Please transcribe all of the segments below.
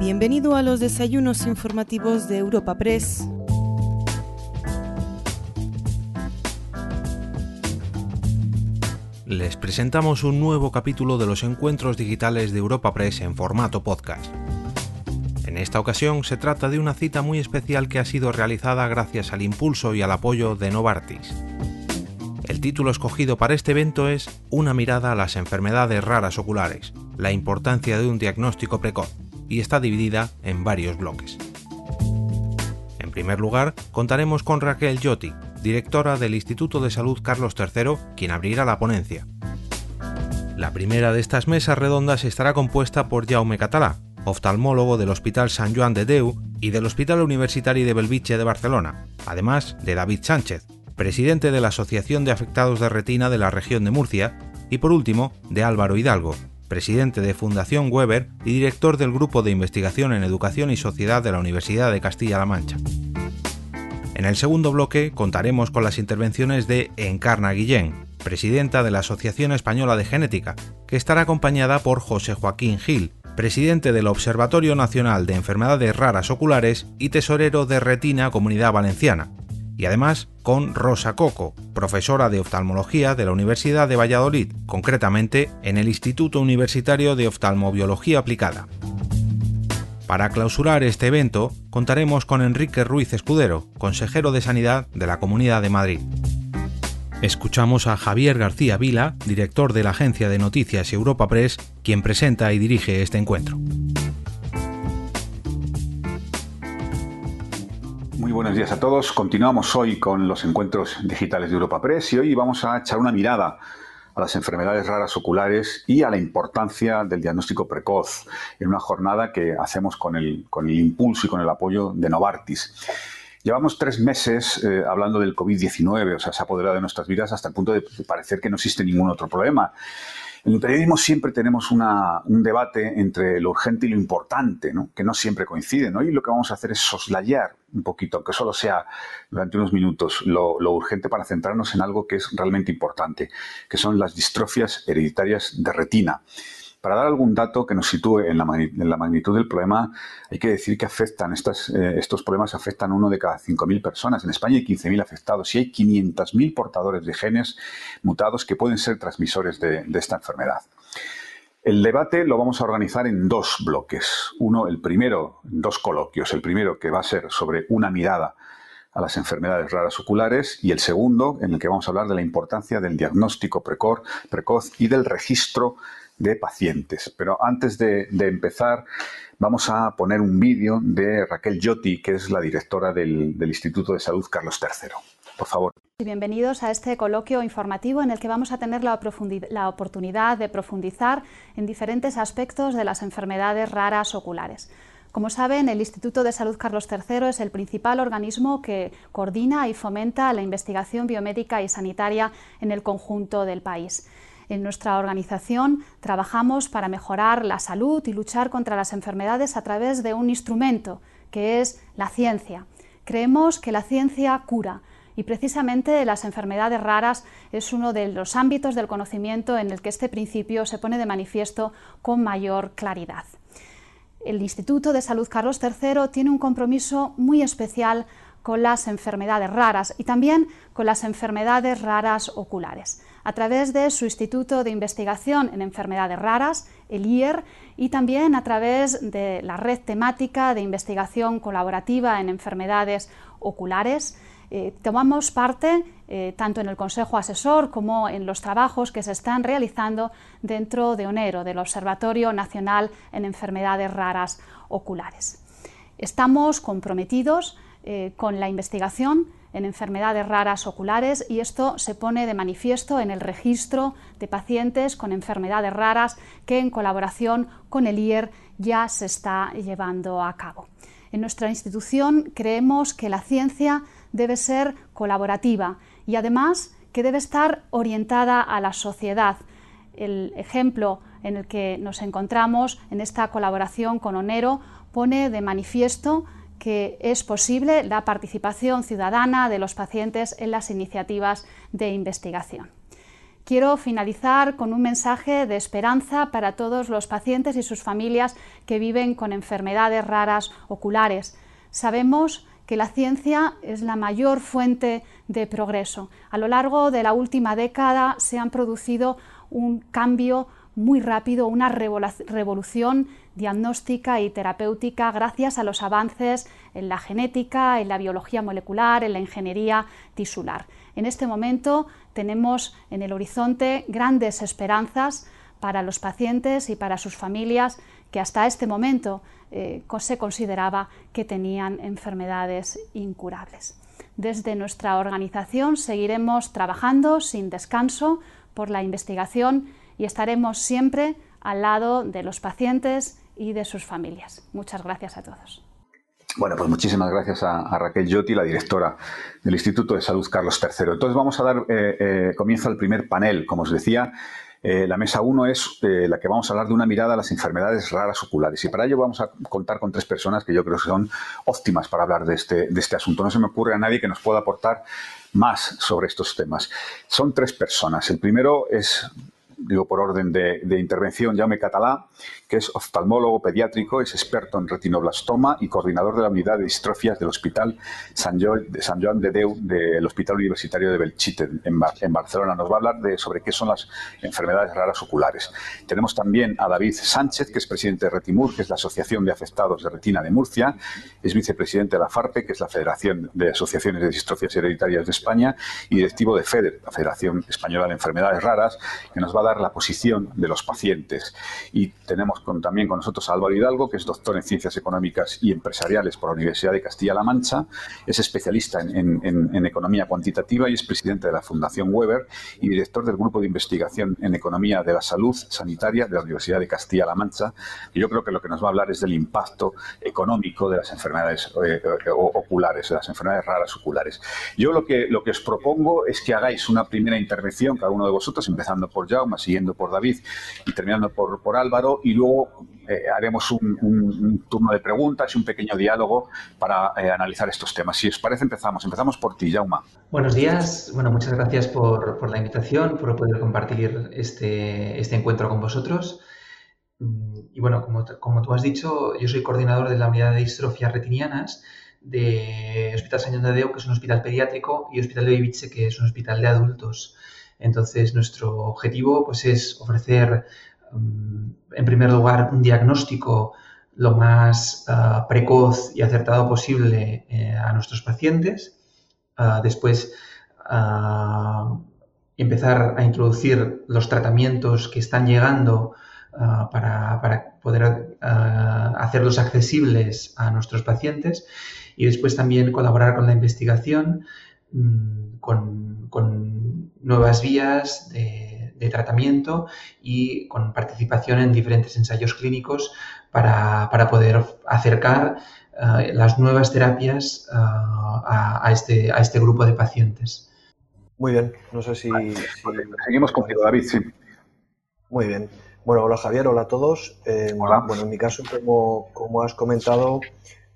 Bienvenido a los desayunos informativos de Europa Press. Les presentamos un nuevo capítulo de los encuentros digitales de Europa Press en formato podcast. En esta ocasión se trata de una cita muy especial que ha sido realizada gracias al impulso y al apoyo de Novartis. El título escogido para este evento es Una mirada a las enfermedades raras oculares, la importancia de un diagnóstico precoz y está dividida en varios bloques. En primer lugar, contaremos con Raquel Yotti, directora del Instituto de Salud Carlos III, quien abrirá la ponencia. La primera de estas mesas redondas estará compuesta por Jaume Catalá, oftalmólogo del Hospital San Joan de Deu y del Hospital Universitario de Belviche de Barcelona, además de David Sánchez, presidente de la Asociación de Afectados de Retina de la región de Murcia, y por último, de Álvaro Hidalgo, presidente de Fundación Weber y director del Grupo de Investigación en Educación y Sociedad de la Universidad de Castilla-La Mancha. En el segundo bloque contaremos con las intervenciones de Encarna Guillén, presidenta de la Asociación Española de Genética, que estará acompañada por José Joaquín Gil, presidente del Observatorio Nacional de Enfermedades Raras Oculares y tesorero de Retina Comunidad Valenciana, y además con Rosa Coco, profesora de oftalmología de la Universidad de Valladolid, concretamente en el Instituto Universitario de Oftalmobiología Aplicada. Para clausurar este evento, contaremos con Enrique Ruiz Escudero, consejero de Sanidad de la Comunidad de Madrid. Escuchamos a Javier García Vila, director de la agencia de noticias Europa Press, quien presenta y dirige este encuentro. Buenos días a todos. Continuamos hoy con los encuentros digitales de Europa Press y hoy vamos a echar una mirada a las enfermedades raras oculares y a la importancia del diagnóstico precoz en una jornada que hacemos con el, con el impulso y con el apoyo de Novartis. Llevamos tres meses eh, hablando del COVID-19, o sea, se ha apoderado de nuestras vidas hasta el punto de parecer que no existe ningún otro problema. En el periodismo siempre tenemos un debate entre lo urgente y lo importante, que no siempre coinciden. Y lo que vamos a hacer es soslayar un poquito, aunque solo sea durante unos minutos, lo, lo, urgente para centrarnos en algo que es realmente importante, que son las distrofias hereditarias de retina. Para dar algún dato que nos sitúe en la, magnitud del problema, hay que decir que afectan, eh, estos problemas afectan a uno de cada 5.000 personas. En España hay 15.000 afectados y hay 500.000 portadores de genes mutados que pueden ser transmisores de, de esta enfermedad. El debate lo vamos a organizar en dos bloques. Uno, el primero, dos coloquios. El primero que va a ser sobre una mirada a las enfermedades raras oculares y el segundo en el que vamos a hablar de la importancia del diagnóstico precoz y del registro de pacientes. Pero antes de, empezar, vamos a poner un vídeo de Raquel Yotti, que es la directora del, Instituto de Salud Carlos III. Por favor. Bienvenidos a este coloquio informativo en el que vamos a tener la, la, oportunidad de profundizar en diferentes aspectos de las enfermedades raras oculares. Como saben, el Instituto de Salud Carlos III es el principal organismo que coordina y fomenta la investigación biomédica y sanitaria en el conjunto del país. En nuestra organización trabajamos para mejorar la salud y luchar contra las enfermedades a través de un instrumento, que es la ciencia. Creemos que la ciencia cura y precisamente las enfermedades raras es uno de los ámbitos del conocimiento en el que este principio se pone de manifiesto con mayor claridad. El Instituto de Salud Carlos III tiene un compromiso muy especial con las enfermedades raras y también con las enfermedades raras oculares a través de su Instituto de Investigación en Enfermedades Raras, el IER, y también a través de la red temática de investigación colaborativa en enfermedades oculares. Eh, tomamos parte eh, tanto en el Consejo Asesor como en los trabajos que se están realizando dentro de ONERO, del Observatorio Nacional en Enfermedades Raras Oculares. Estamos comprometidos eh, con la investigación en enfermedades raras oculares y esto se pone de manifiesto en el registro de pacientes con enfermedades raras que en colaboración con el IER ya se está llevando a cabo. En nuestra institución creemos que la ciencia debe ser colaborativa y además que debe estar orientada a la sociedad. El ejemplo en el que nos encontramos en esta colaboración con Onero pone de manifiesto que es posible la participación ciudadana de los pacientes en las iniciativas de investigación. quiero finalizar con un mensaje de esperanza para todos los pacientes y sus familias que viven con enfermedades raras oculares. Sabemos que la ciencia es la mayor fuente de progreso. A lo largo de la última década se han producido un cambio muy rápido, una revolución diagnóstica y terapéutica gracias a los avances en la genética, en la biología molecular, en la ingeniería tisular. En este momento tenemos en el horizonte grandes esperanzas para los pacientes y para sus familias que hasta este momento eh, se consideraba que tenían enfermedades incurables. Desde nuestra organización seguiremos trabajando sin descanso por la investigación y estaremos siempre al lado de los pacientes y de sus familias. Muchas gracias a todos. Bueno, pues muchísimas gracias a, Raquel Yotti, la directora del Instituto de Salud Carlos III. Entonces vamos a dar eh, eh, comienzo al primer panel. Como os decía, eh, la mesa 1 es la que vamos a hablar de una mirada a las enfermedades raras oculares. Y para ello vamos a contar con tres personas que yo creo que son óptimas para hablar de este, de este asunto. No se me ocurre a nadie que nos pueda aportar más sobre estos temas. Son tres personas. El primero es digo por orden de, intervención, Jaume Catalá, que es oftalmólogo pediátrico, es experto en retinoblastoma y coordinador de la unidad de distrofias del Hospital San Joan de, Deu del Hospital Universitario de Belchite en, Barcelona. Nos va a hablar sobre qué son las enfermedades raras oculares. Tenemos también a David Sánchez, que es presidente de Retimur, que es la Asociación de Afectados de Retina de Murcia, es vicepresidente de la FARPE, que es la Federación de Asociaciones de Distrofias Hereditarias de España, y directivo de FEDER, la Federación Española de Enfermedades Raras, que nos va a dar la posición de los pacientes. Y tenemos también con nosotros a Álvaro Hidalgo, que es doctor en Ciencias Económicas y Empresariales por la Universidad de Castilla-La Mancha, es especialista en, Economía Cuantitativa y es presidente de la Fundación Weber y director del Grupo de Investigación en Economía de la Salud Sanitaria de la Universidad de Castilla-La Mancha. Y yo creo que lo que nos va a hablar es del impacto económico de las enfermedades eh, oculares, de las enfermedades raras oculares. Yo lo que, lo que os propongo es que hagáis una primera intervención, cada uno de vosotros, empezando por Jaume, siguiendo por David y terminando por, por Álvaro, y luego eh, haremos un, turno de preguntas y un pequeño diálogo para eh, analizar estos temas. Si os parece, empezamos. Empezamos por ti, Jauma. Buenos días. Bueno, muchas gracias por, por la invitación, por poder compartir este, este encuentro con vosotros. Y bueno, como, como, tú has dicho, yo soy coordinador de la unidad de distrofias retinianas de Hospital San John de Deu, que es un hospital pediátrico, y Hospital de Ibiche, que es un hospital de adultos. Entonces, nuestro objetivo pues, es ofrecer, mm, en primer lugar, un diagnóstico lo más ah, precoz y acertado posible eh, a nuestros pacientes. Ah, después, ah, empezar a introducir los tratamientos que están llegando para, poder hacerlos accesibles a nuestros pacientes y después también colaborar con la investigación, mm, con nuevas vías de, tratamiento y con participación en diferentes ensayos clínicos para, poder acercar eh, las nuevas terapias eh, a, este, a este grupo de pacientes. Muy bien, no sé si... Seguimos contigo, David, sí. Muy bien. Bueno, hola Javier, hola a todos. Eh, hola. Bueno, en mi caso, como, como has comentado,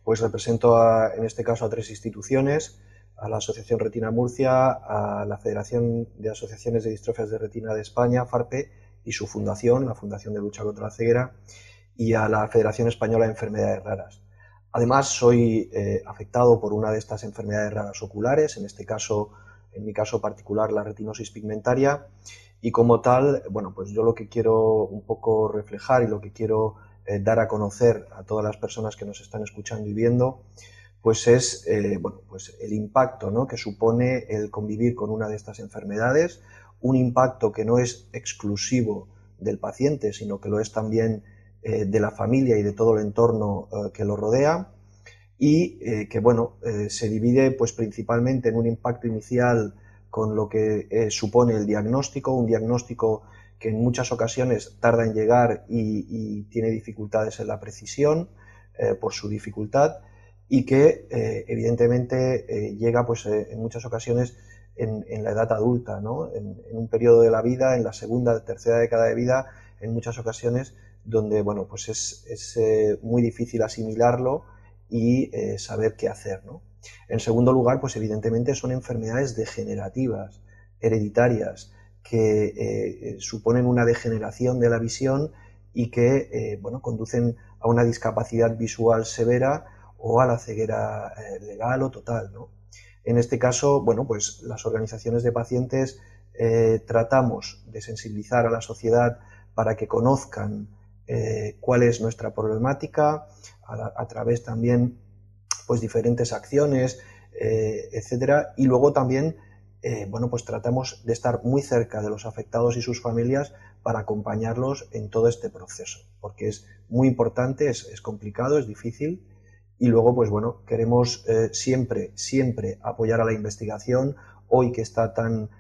pues represento en este caso a tres instituciones a la Asociación Retina Murcia, a la Federación de Asociaciones de Distrofias de Retina de España, FARPE, y su fundación, la Fundación de Lucha contra la Ceguera, y a la Federación Española de Enfermedades Raras. Además, soy eh, afectado por una de estas enfermedades raras oculares, en este caso, en mi caso particular, la retinosis pigmentaria, y como tal, bueno, pues yo lo que quiero un poco reflejar y lo que quiero eh, dar a conocer a todas las personas que nos están escuchando y viendo, pues es eh, bueno, pues el impacto ¿no? que supone el convivir con una de estas enfermedades, un impacto que no es exclusivo del paciente, sino que lo es también eh, de la familia y de todo el entorno eh, que lo rodea, y que bueno, se divide pues principalmente en un impacto inicial con lo que supone el diagnóstico, un diagnóstico que en muchas ocasiones tarda en llegar y tiene dificultades en la precisión por su dificultad, y que eh, evidentemente eh, llega pues, eh, en muchas ocasiones en, la edad adulta, ¿no? en, un periodo de la vida, en la segunda, tercera década de vida, en muchas ocasiones donde bueno, pues es, es muy difícil asimilarlo y saber qué hacer. ¿no? En segundo lugar, pues evidentemente son enfermedades degenerativas, hereditarias, que suponen una degeneración de la visión y que bueno, conducen a una discapacidad visual severa o a la ceguera legal o total. En este caso, bueno, pues las organizaciones de pacientes tratamos de sensibilizar a la sociedad para que conozcan cuál es nuestra problemática, a, través también pues diferentes acciones, eh, etcétera, y luego también eh, bueno, pues tratamos de estar muy cerca de los afectados y sus familias para acompañarlos en todo este proceso, porque es muy importante, es, complicado, es difícil, y luego, pues bueno, queremos eh, siempre, siempre apoyar a la investigación, hoy que está tan,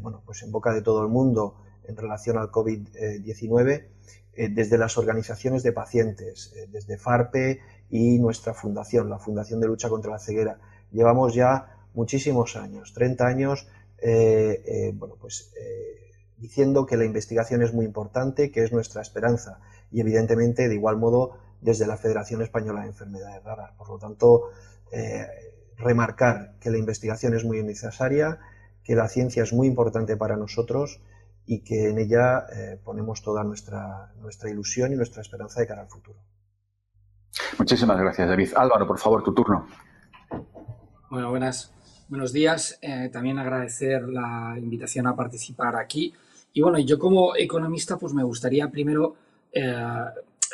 bueno, pues en boca de todo el mundo en relación al COVID-19, desde las organizaciones de pacientes, desde FARPE y nuestra fundación, la Fundación de Lucha contra la Ceguera, llevamos ya muchísimos años, 30 años, eh, eh, bueno, pues, eh, diciendo que la investigación es muy importante, que es nuestra esperanza. Y evidentemente de igual modo desde la Federación Española de Enfermedades Raras. Por lo tanto, remarcar que la investigación es muy necesaria, que la ciencia es muy importante para nosotros y que en ella ponemos toda nuestra, nuestra ilusión y nuestra esperanza de cara al futuro. Muchísimas gracias, David. Álvaro, por favor, tu turno. Bueno, buenas, buenos días. Eh, también agradecer la invitación a participar aquí. Y bueno, yo como economista, pues me gustaría primero eh,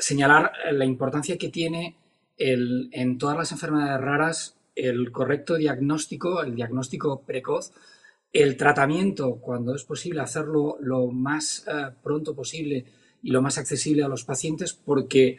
señalar la importancia que tiene el, en todas las enfermedades raras el correcto diagnóstico, el diagnóstico precoz, el tratamiento, cuando es posible hacerlo lo más eh, pronto posible y lo más accesible a los pacientes, porque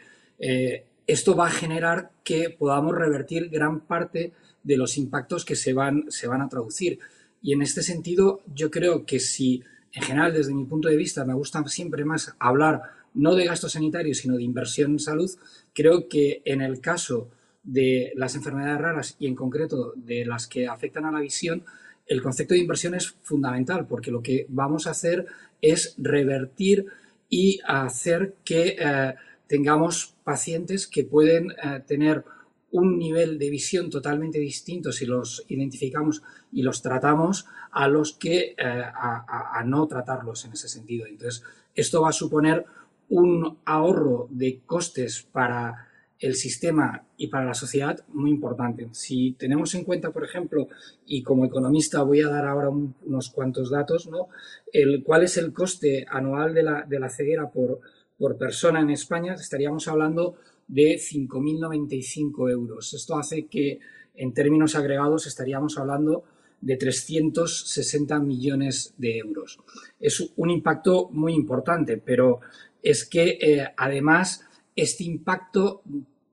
esto va a generar que podamos revertir gran parte de los impactos que se van, se van a traducir. Y en este sentido, yo creo que si, en general, desde mi punto de vista, me gusta siempre más hablar no de gastos sanitarios, sino de inversión en salud, creo que en el caso de las enfermedades raras y en concreto de las que afectan a la visión, el concepto de inversión es fundamental porque lo que vamos a hacer es revertir y hacer que eh, tengamos pacientes que pueden eh, tener un nivel de visión totalmente distinto si los identificamos y los tratamos a los que eh, a, no tratarlos en ese sentido. Entonces, esto va a suponer un ahorro de costes para el sistema y para la sociedad muy importante. Si tenemos en cuenta, por ejemplo, y como economista voy a dar ahora unos cuantos datos, ¿no? El, ¿Cuál es el coste anual de la, de la ceguera por, por persona en España? Estaríamos hablando de 5.095 euros. Esto hace que en términos agregados estaríamos hablando de 360 millones de euros. Es un impacto muy importante, pero es que eh, además este impacto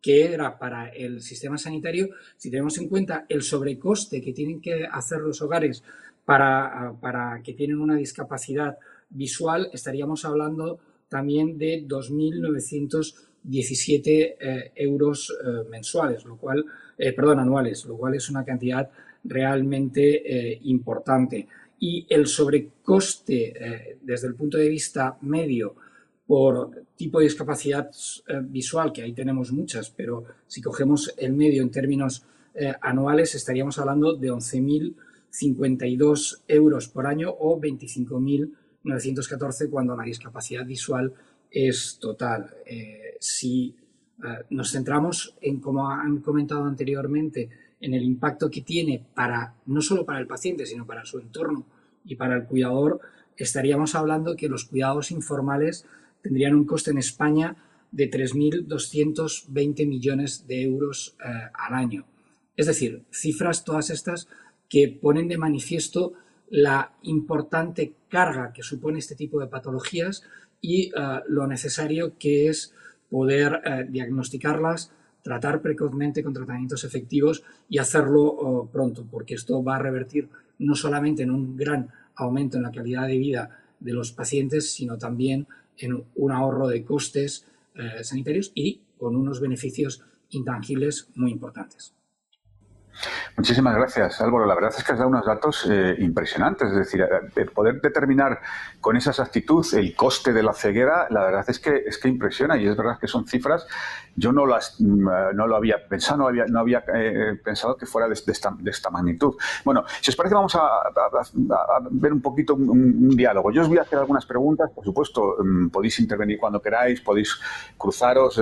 que era para el sistema sanitario, si tenemos en cuenta el sobrecoste que tienen que hacer los hogares para, para que tienen una discapacidad visual, estaríamos hablando también de 2.900 17 eh, euros eh, mensuales, lo cual, perdón, anuales, lo cual es una cantidad realmente importante. Y el sobrecoste desde el punto de vista medio por tipo de discapacidad visual, que ahí tenemos muchas, pero si cogemos el medio en términos anuales, estaríamos hablando de 11.052 euros por año o 25.914 cuando la discapacidad visual es total. Eh, si eh, nos centramos en, como han comentado anteriormente, en el impacto que tiene para no solo para el paciente, sino para su entorno y para el cuidador, estaríamos hablando que los cuidados informales tendrían un coste en España de 3.220 millones de euros eh, al año. Es decir, cifras todas estas que ponen de manifiesto la importante carga que supone este tipo de patologías y eh, lo necesario que es poder eh, diagnosticarlas, tratar precozmente con tratamientos efectivos y hacerlo pronto, porque esto va a revertir no solamente en un gran aumento en la calidad de vida de los pacientes, sino también en un ahorro de costes eh, sanitarios y con unos beneficios intangibles muy importantes. Muchísimas gracias, Álvaro. La verdad es que has dado unos datos eh, impresionantes. Es decir, eh, poder determinar con esa exactitud el coste de la ceguera, la verdad es que es que impresiona y es verdad que son cifras. Yo no las mm, no lo había pensado, no había, no había eh, pensado que fuera de, esta, magnitud. Bueno, si os parece, vamos a, ver un poquito un, diálogo. Yo os voy a hacer algunas preguntas, por supuesto, mm, podéis intervenir cuando queráis, podéis cruzaros,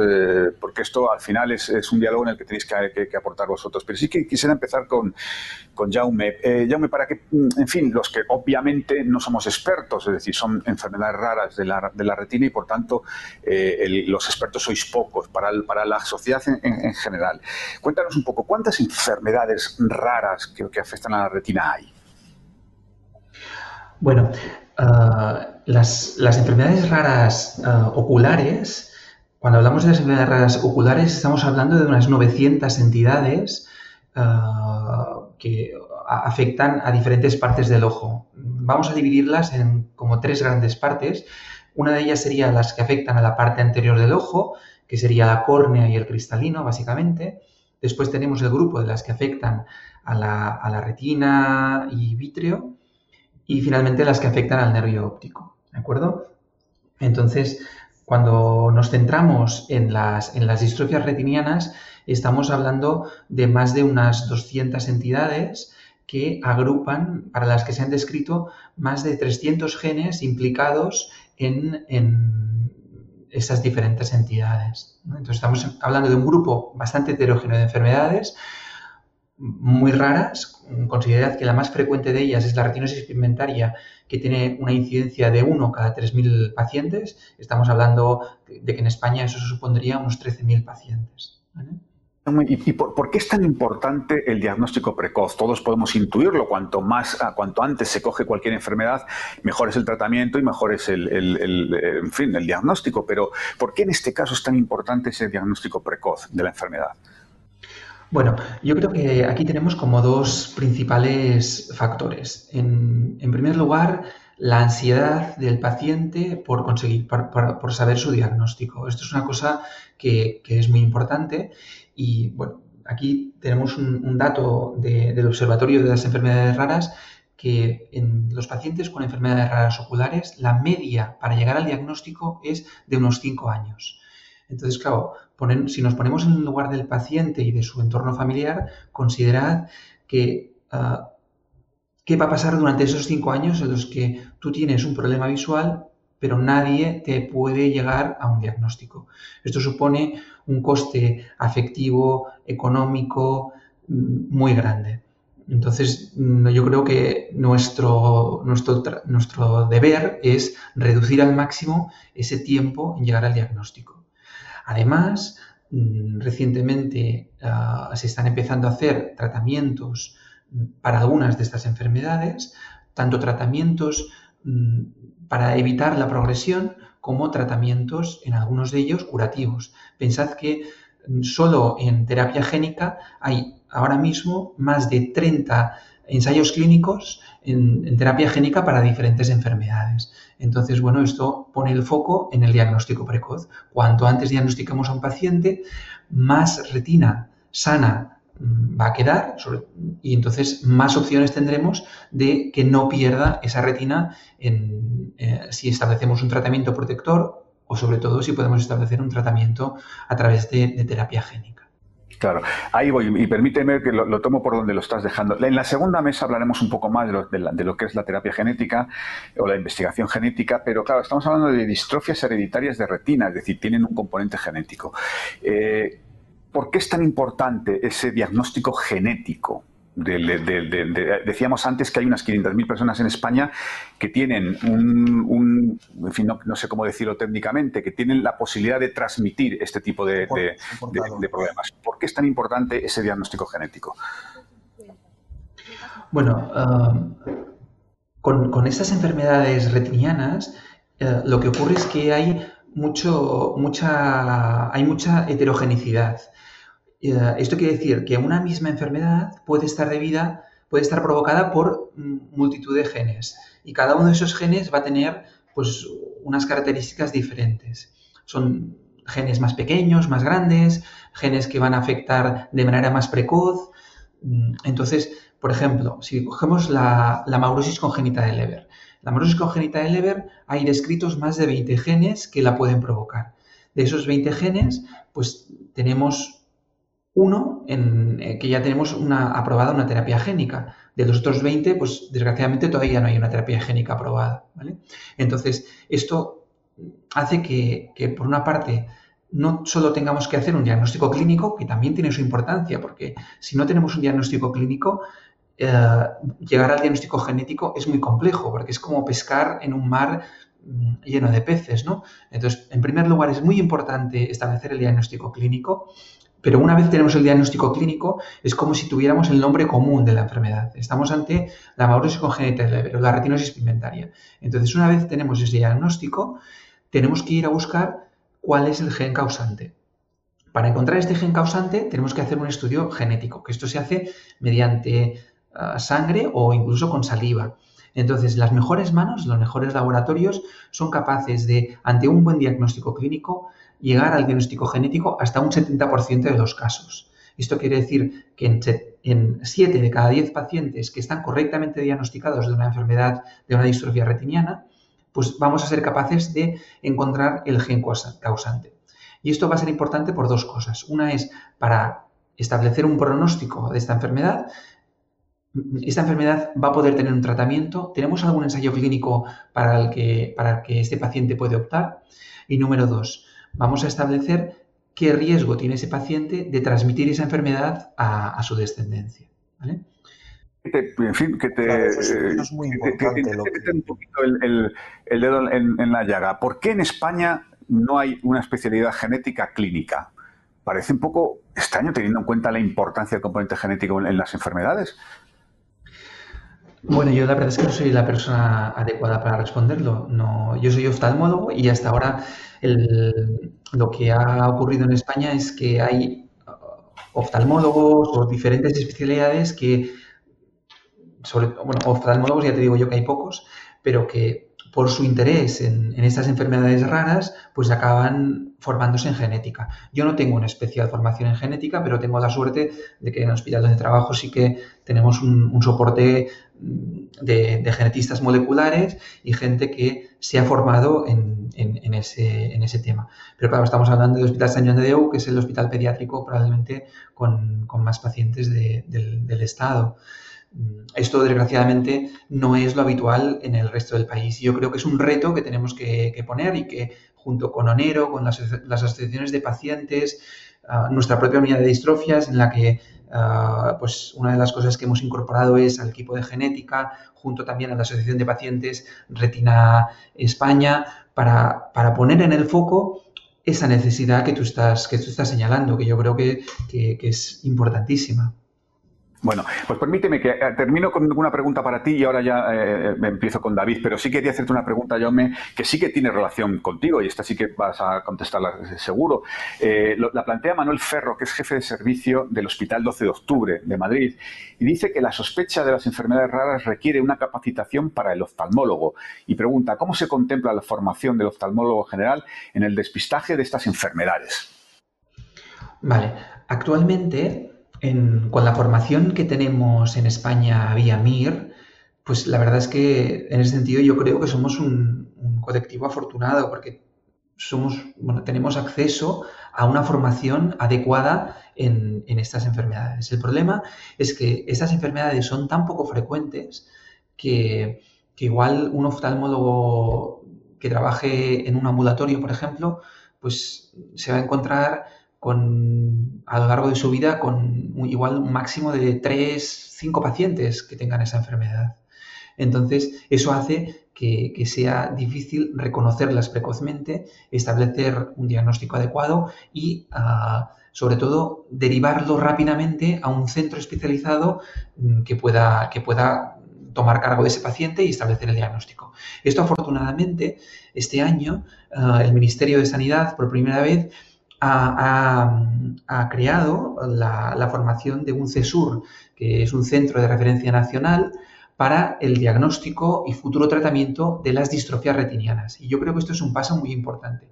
porque esto al final es, un diálogo en el que tenéis que, que aportar vosotros. Pero sí que empezar con, con Jaume. Eh, Jaume, para que, mm, en fin, los que obviamente no somos expertos, es decir, son enfermedades raras de la, de la retina y por tanto eh, los expertos sois pocos para, para la sociedad en, general. Cuéntanos un poco, ¿cuántas enfermedades raras que, que afectan a la retina hay? Bueno, ah, las, las, enfermedades raras ah, oculares, cuando hablamos de las enfermedades raras oculares, estamos hablando de unas 900 entidades Ah, que afectan a diferentes partes del ojo. Vamos a dividirlas en como tres grandes partes. Una de ellas sería las que afectan a la parte anterior del ojo, que sería la córnea y el cristalino, básicamente. Después tenemos el grupo de las que afectan a la, a la retina y vítreo. Y finalmente las que afectan al nervio óptico. ¿De acuerdo? Entonces, cuando nos centramos en las, en las distrofias retinianas, estamos hablando de más de unas 200 entidades que agrupan, para las que se han descrito, más de 300 genes implicados en, esas diferentes entidades. Entonces estamos hablando de un grupo bastante heterogéneo de enfermedades muy raras. Considerad que la más frecuente de ellas es la retinosis pigmentaria, que tiene una incidencia de 1 cada 3.000 pacientes. Estamos hablando de que en España eso supondría unos 13.000 pacientes. ¿Y, por, qué es tan importante el diagnóstico precoz? Todos podemos intuirlo. Cuanto más, ah, cuanto antes se coge cualquier enfermedad, mejor es el tratamiento y mejor es el, en fin, el diagnóstico. Pero ¿por qué en este caso es tan importante ese diagnóstico precoz de la enfermedad? Bueno, yo creo que aquí tenemos como dos principales factores. En, primer lugar, la ansiedad del paciente por conseguir, por, saber su diagnóstico. Esto es una cosa que, que es muy importante y bueno, aquí tenemos un, dato del Observatorio de las Enfermedades Raras que en los pacientes con enfermedades raras oculares la media para llegar al diagnóstico es de unos 5 años. Entonces, claro, si nos ponemos en el lugar del paciente y de su entorno familiar, considerad que ah, qué va a pasar durante esos 5 años en los que tú tienes un problema visual pero nadie te puede llegar a un diagnóstico. Esto supone un coste afectivo, económico mm, muy grande. Entonces, mm, yo creo que nuestro, nuestro, nuestro deber es reducir al máximo ese tiempo en llegar al diagnóstico. Además, mm, recientemente ah, se están empezando a hacer tratamientos para algunas de estas enfermedades, tanto tratamientos para evitar la progresión como tratamientos, en algunos de ellos, curativos. Pensad que mm, solo en terapia génica hay ahora mismo más de 30 ensayos clínicos en, terapia génica para diferentes enfermedades. Entonces, bueno, esto pone el foco en el diagnóstico precoz. Cuanto antes diagnosticamos a un paciente, más retina sana va a quedar y entonces más opciones tendremos de que no pierda esa retina en, eh, si establecemos un tratamiento protector o sobre todo si podemos establecer un tratamiento a través de, terapia génica. Claro, ahí voy y permíteme que lo, tomo por donde lo estás dejando. En la segunda mesa hablaremos un poco más de lo, que es la terapia genética o la investigación genética, pero claro, estamos hablando de distrofias hereditarias de retina, es decir, tienen un componente genético. Eh, ¿Por qué es tan importante ese diagnóstico genético? decíamos antes que hay unas 500.000 personas en España que tienen un, en fin, no, sé cómo decirlo técnicamente, que tienen la posibilidad de transmitir este tipo de, problemas. ¿Por qué es tan importante ese diagnóstico genético? Bueno, um, con, estas enfermedades retinianas, eh, lo que ocurre es que hay mucho, mucha, hay mucha heterogeneidad. Eh, esto quiere decir que una misma enfermedad puede estar debida, puede estar provocada por multitud de genes y cada uno de esos genes va a tener pues unas características diferentes. Son genes más pequeños, más grandes, genes que van a afectar de manera más precoz. Mm, entonces, por ejemplo, si cogemos la, la maurosis congénita de Leber, la maurosis congénita de Leber hay descritos más de 20 genes que la pueden provocar. De esos 20 genes, pues tenemos uno en eh, que ya tenemos una, aprobada una terapia génica. De los otros 20, pues desgraciadamente todavía no hay una terapia génica aprobada. Entonces, esto hace que, que, por una parte, no solo tengamos que hacer un diagnóstico clínico, que también tiene su importancia, porque si no tenemos un diagnóstico clínico, eh, llegar al diagnóstico genético es muy complejo, porque es como pescar en un mar mm, lleno de peces, ¿no? Entonces, en primer lugar, es muy importante establecer el diagnóstico clínico, pero una vez tenemos el diagnóstico clínico, es como si tuviéramos el nombre común de la enfermedad. Estamos ante la maurosis congénita o la retinosis pigmentaria. Entonces, una vez tenemos ese diagnóstico, tenemos que ir a buscar cuál es el gen causante. Para encontrar este gen causante, tenemos que hacer un estudio genético, que esto se hace mediante sangre o incluso con saliva. Entonces, las mejores manos, los mejores laboratorios son capaces de, ante un buen diagnóstico clínico, llegar al diagnóstico genético hasta un 70% de los casos. Esto quiere decir que en 7 de cada 10 pacientes que están correctamente diagnosticados de una enfermedad, de una distrofia retiniana, pues vamos a ser capaces de encontrar el gen causante. Y esto va a ser importante por dos cosas. Una es para establecer un pronóstico de esta enfermedad esta enfermedad va a poder tener un tratamiento. ¿Tenemos algún ensayo clínico para el que, para que este paciente puede optar? Y número dos, vamos a establecer qué riesgo tiene ese paciente de transmitir esa enfermedad a, su descendencia. en fin, que te. es muy importante. Que, un poquito el, dedo en, la llaga. ¿Por qué en España no hay una especialidad genética clínica? Parece un poco extraño teniendo en cuenta la importancia del componente genético en las enfermedades. Bueno, yo la verdad es que no soy la persona adecuada para responderlo. No, yo soy oftalmólogo y hasta ahora lo que ha ocurrido en España es que hay uh, oftalmólogos o diferentes especialidades que, sobre, bueno, oftalmólogos ya te digo yo que hay pocos, pero que por su interés en, estas enfermedades raras, pues acaban formándose en genética. Yo no tengo una especial formación en genética, pero tengo la suerte de que en el hospital donde trabajo sí que tenemos un, soporte mm, de, genetistas moleculares y gente que se ha formado en, ese, tema. Pero claro, estamos hablando del Hospital San Juan de Déu, que es el hospital pediátrico probablemente con, más pacientes del, Estado. Mm, esto, desgraciadamente, no es lo habitual en el resto del país. Yo creo que es un reto que tenemos que, que poner y que junto con ONERO, con las, asociaciones de pacientes, ah, nuestra propia unidad de distrofias, en la que ah, pues una de las cosas que hemos incorporado es al equipo de genética, junto también a la Asociación de Pacientes Retina España, para, poner en el foco esa necesidad que tú estás, que tú estás señalando, que yo creo que es importantísima. Bueno, pues permíteme que eh, termino con una pregunta para ti y ahora ya eh, me empiezo con David, pero sí quería hacerte una pregunta, Jaume, que sí que tiene relación contigo y esta sí que vas a contestarla seguro. Eh, la plantea Manuel Ferro, que es jefe de servicio del Hospital 12 de Octubre de Madrid, y dice que la sospecha de las enfermedades raras requiere una capacitación para el oftalmólogo y pregunta, ¿cómo se contempla la formación del oftalmólogo general en el despistaje de estas enfermedades? Vale, actualmente con la formación que tenemos en España vía MIR, pues la verdad es que en ese sentido yo creo que somos un, colectivo afortunado porque tenemos acceso a una formación adecuada en, estas enfermedades. El problema es que estas enfermedades son tan poco frecuentes que, que igual un oftalmólogo que trabaje en un ambulatorio, por ejemplo, pues se va a encontrar con, a lo largo de su vida con igual un máximo de 3, 5 pacientes que tengan esa enfermedad. Entonces, eso hace que, sea difícil reconocerlas precozmente, establecer un diagnóstico adecuado y, ah, sobre todo, derivarlo rápidamente a un centro especializado mm, que pueda, que pueda tomar cargo de ese paciente y establecer el diagnóstico. Esto, afortunadamente, este año, ah, el Ministerio de Sanidad, por primera vez, ha, creado la, formación de un CESUR, que es un centro de referencia nacional para el diagnóstico y futuro tratamiento de las distrofias retinianas. Y yo creo que esto es un paso muy importante.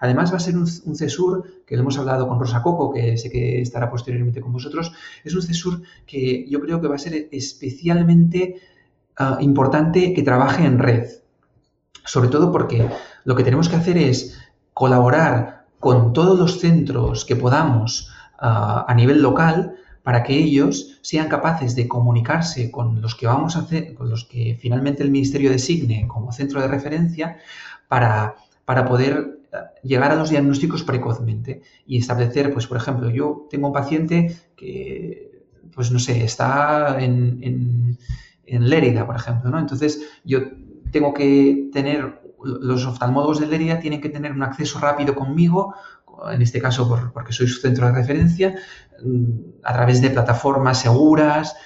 Además va a ser un, CESUR, que lo hemos hablado con Rosa Coco, que sé que estará posteriormente con vosotros, es un CESUR que yo creo que va a ser especialmente ah, importante que trabaje en red. Sobre todo porque lo que tenemos que hacer es colaborar con todos los centros que podamos ah, a nivel local para que ellos sean capaces de comunicarse con los que vamos a hacer, con los que finalmente el Ministerio designe como centro de referencia para, para poder eh, llegar a los diagnósticos precozmente y establecer, pues por ejemplo, yo tengo un paciente que, pues no sé, está en, en, Lérida, por ejemplo, ¿no? Entonces yo tengo que tener, los oftalmólogos de Lérida tienen que tener un acceso rápido conmigo, en este caso porque soy su centro de referencia, a través de plataformas seguras,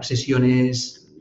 sesiones,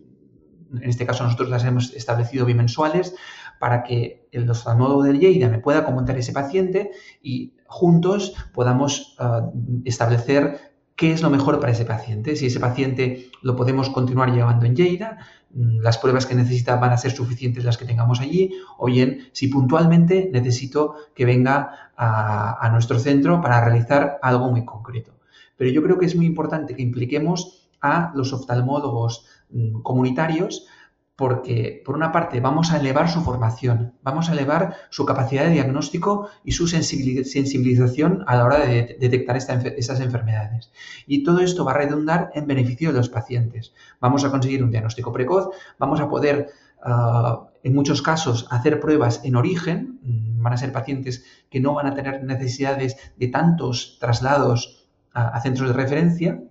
en este caso nosotros las hemos establecido bimensuales, para que el oftalmólogo del Lleida me pueda comentar ese paciente y juntos podamos ah, establecer qué es lo mejor para ese paciente. Si ese paciente lo podemos continuar llevando en Lleida, mm, las pruebas que necesita van a ser suficientes las que tengamos allí, o bien si puntualmente necesito que venga a nuestro centro para realizar algo muy concreto. Pero yo creo que es muy importante que impliquemos a los oftalmólogos mm, comunitarios porque, por una parte, vamos a elevar su formación, vamos a elevar su capacidad de diagnóstico y su sensibilización a la hora de detectar estas enfermedades. Y todo esto va a redundar en beneficio de los pacientes. Vamos a conseguir un diagnóstico precoz, vamos a poder, ah, en muchos casos, hacer pruebas en origen. Mm, van a ser pacientes que no van a tener necesidades de tantos traslados a, centros de referencia,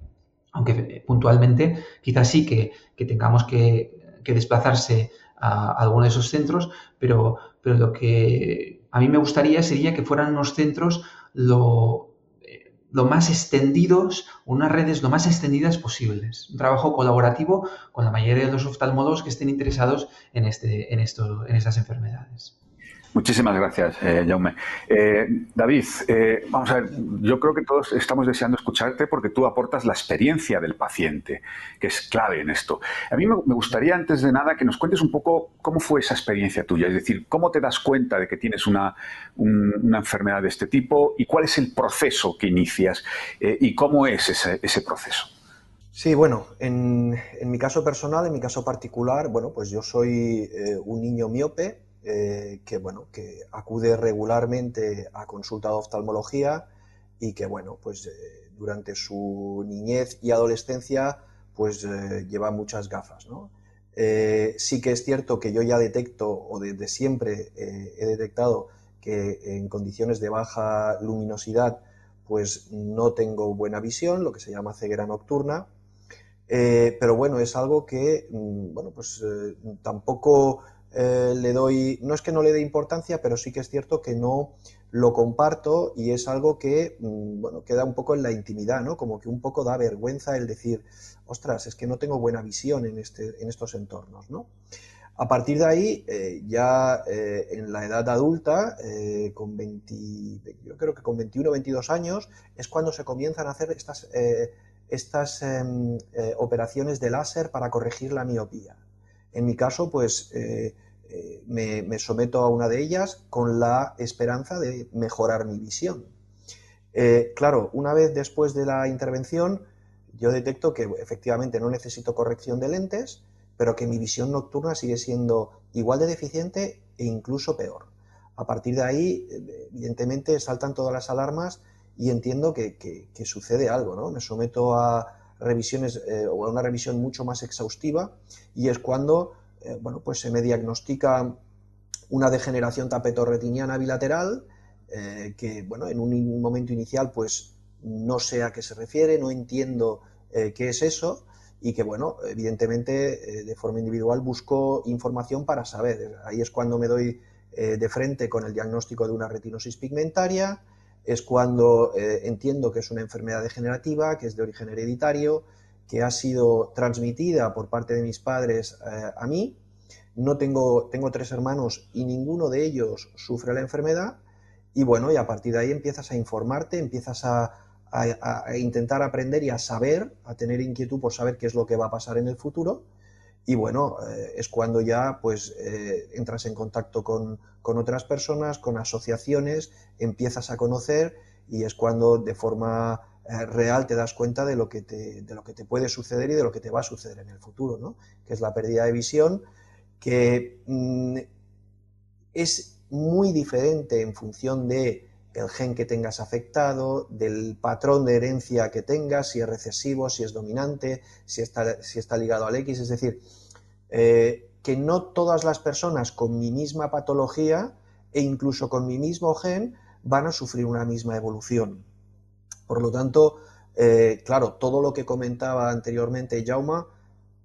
aunque eh, puntualmente quizás sí que, tengamos que, desplazarse a, alguno de esos centros, pero, pero lo que a mí me gustaría sería que fueran unos centros lo, eh, lo más extendidos, unas redes lo más extendidas posibles. Un trabajo colaborativo con la mayoría de los oftalmólogos que estén interesados en, este, en, esto, en estas enfermedades. Muchísimas gracias, eh, Jaume. Eh, David, eh, vamos a ver, yo creo que todos estamos deseando escucharte porque tú aportas la experiencia del paciente, que es clave en esto. A mí me, gustaría, antes de nada, que nos cuentes un poco cómo fue esa experiencia tuya, es decir, cómo te das cuenta de que tienes una, enfermedad de este tipo y cuál es el proceso que inicias y cómo es ese, proceso. Sí, bueno, en, en, mi caso personal, en mi caso particular, bueno, pues yo soy un niño miope, eh, que, bueno, que acude regularmente a consulta de oftalmología y que bueno, pues eh, durante su niñez y adolescencia pues eh, lleva muchas gafas. sí que es cierto que yo ya detecto o desde siempre he detectado que en condiciones de baja luminosidad pues no tengo buena visión, lo que se llama ceguera nocturna, pero bueno, es algo que mm, bueno, pues tampoco eh, le doy, no es que no le dé importancia, pero sí que es cierto que no lo comparto y es algo que, mm, bueno, queda un poco en la intimidad, ¿no? Como que un poco da vergüenza el decir, ostras, es que no tengo buena visión en, este, en estos entornos, ¿no? A partir de ahí, eh, ya eh, en la edad adulta, con 20, yo creo que con 21 o 22 años, es cuando se comienzan a hacer estas, estas em, operaciones de láser para corregir la miopía. En mi caso, pues eh, eh, me, someto a una de ellas con la esperanza de mejorar mi visión. Eh, claro, una vez después de la intervención, yo detecto que efectivamente no necesito corrección de lentes, pero que mi visión nocturna sigue siendo igual de deficiente e incluso peor. A partir de ahí, evidentemente, saltan todas las alarmas y entiendo que, que sucede algo, ¿no? Me someto a, revisiones eh, o una revisión mucho más exhaustiva y es cuando eh, bueno, pues se me diagnostica una degeneración tapetorretiniana bilateral eh, que bueno, en un momento inicial pues no sé a qué se refiere, no entiendo qué es eso y que bueno, evidentemente de forma individual busco información para saber. Ahí es cuando me doy de frente con el diagnóstico de una retinosis pigmentaria, es cuando eh, entiendo que es una enfermedad degenerativa, que es de origen hereditario, que ha sido transmitida por parte de mis padres eh, a mí. No tengo, tengo tres hermanos y ninguno de ellos sufre la enfermedad. Y bueno, y a partir de ahí empiezas a informarte, empiezas a, intentar aprender y a saber, a tener inquietud por saber qué es lo que va a pasar en el futuro. Y bueno, eh, es cuando ya pues eh, entras en contacto con, otras personas, con asociaciones, empiezas a conocer y es cuando de forma eh, real te das cuenta de lo, que te, de lo que te puede suceder y de lo que te va a suceder en el futuro, ¿no? que es la pérdida de visión, que mm, es muy diferente en función de el gen que tengas afectado, del patrón de herencia que tengas, si es recesivo, si es dominante, si está, si está ligado al X, es decir, eh, que no todas las personas con mi misma patología e incluso con mi mismo gen van a sufrir una misma evolución. Por lo tanto, eh, claro, todo lo que comentaba anteriormente Jauma,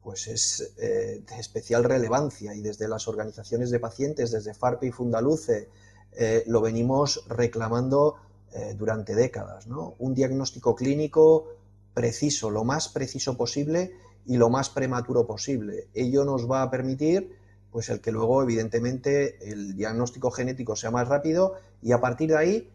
pues es eh, de especial relevancia y desde las organizaciones de pacientes, desde FARPE y Fundaluce, lo venimos reclamando durante décadas. Un diagnóstico clínico preciso, lo más preciso posible y lo más prematuro posible. Ello nos va a permitir pues el que luego evidentemente el diagnóstico genético sea más rápido y a partir de ahí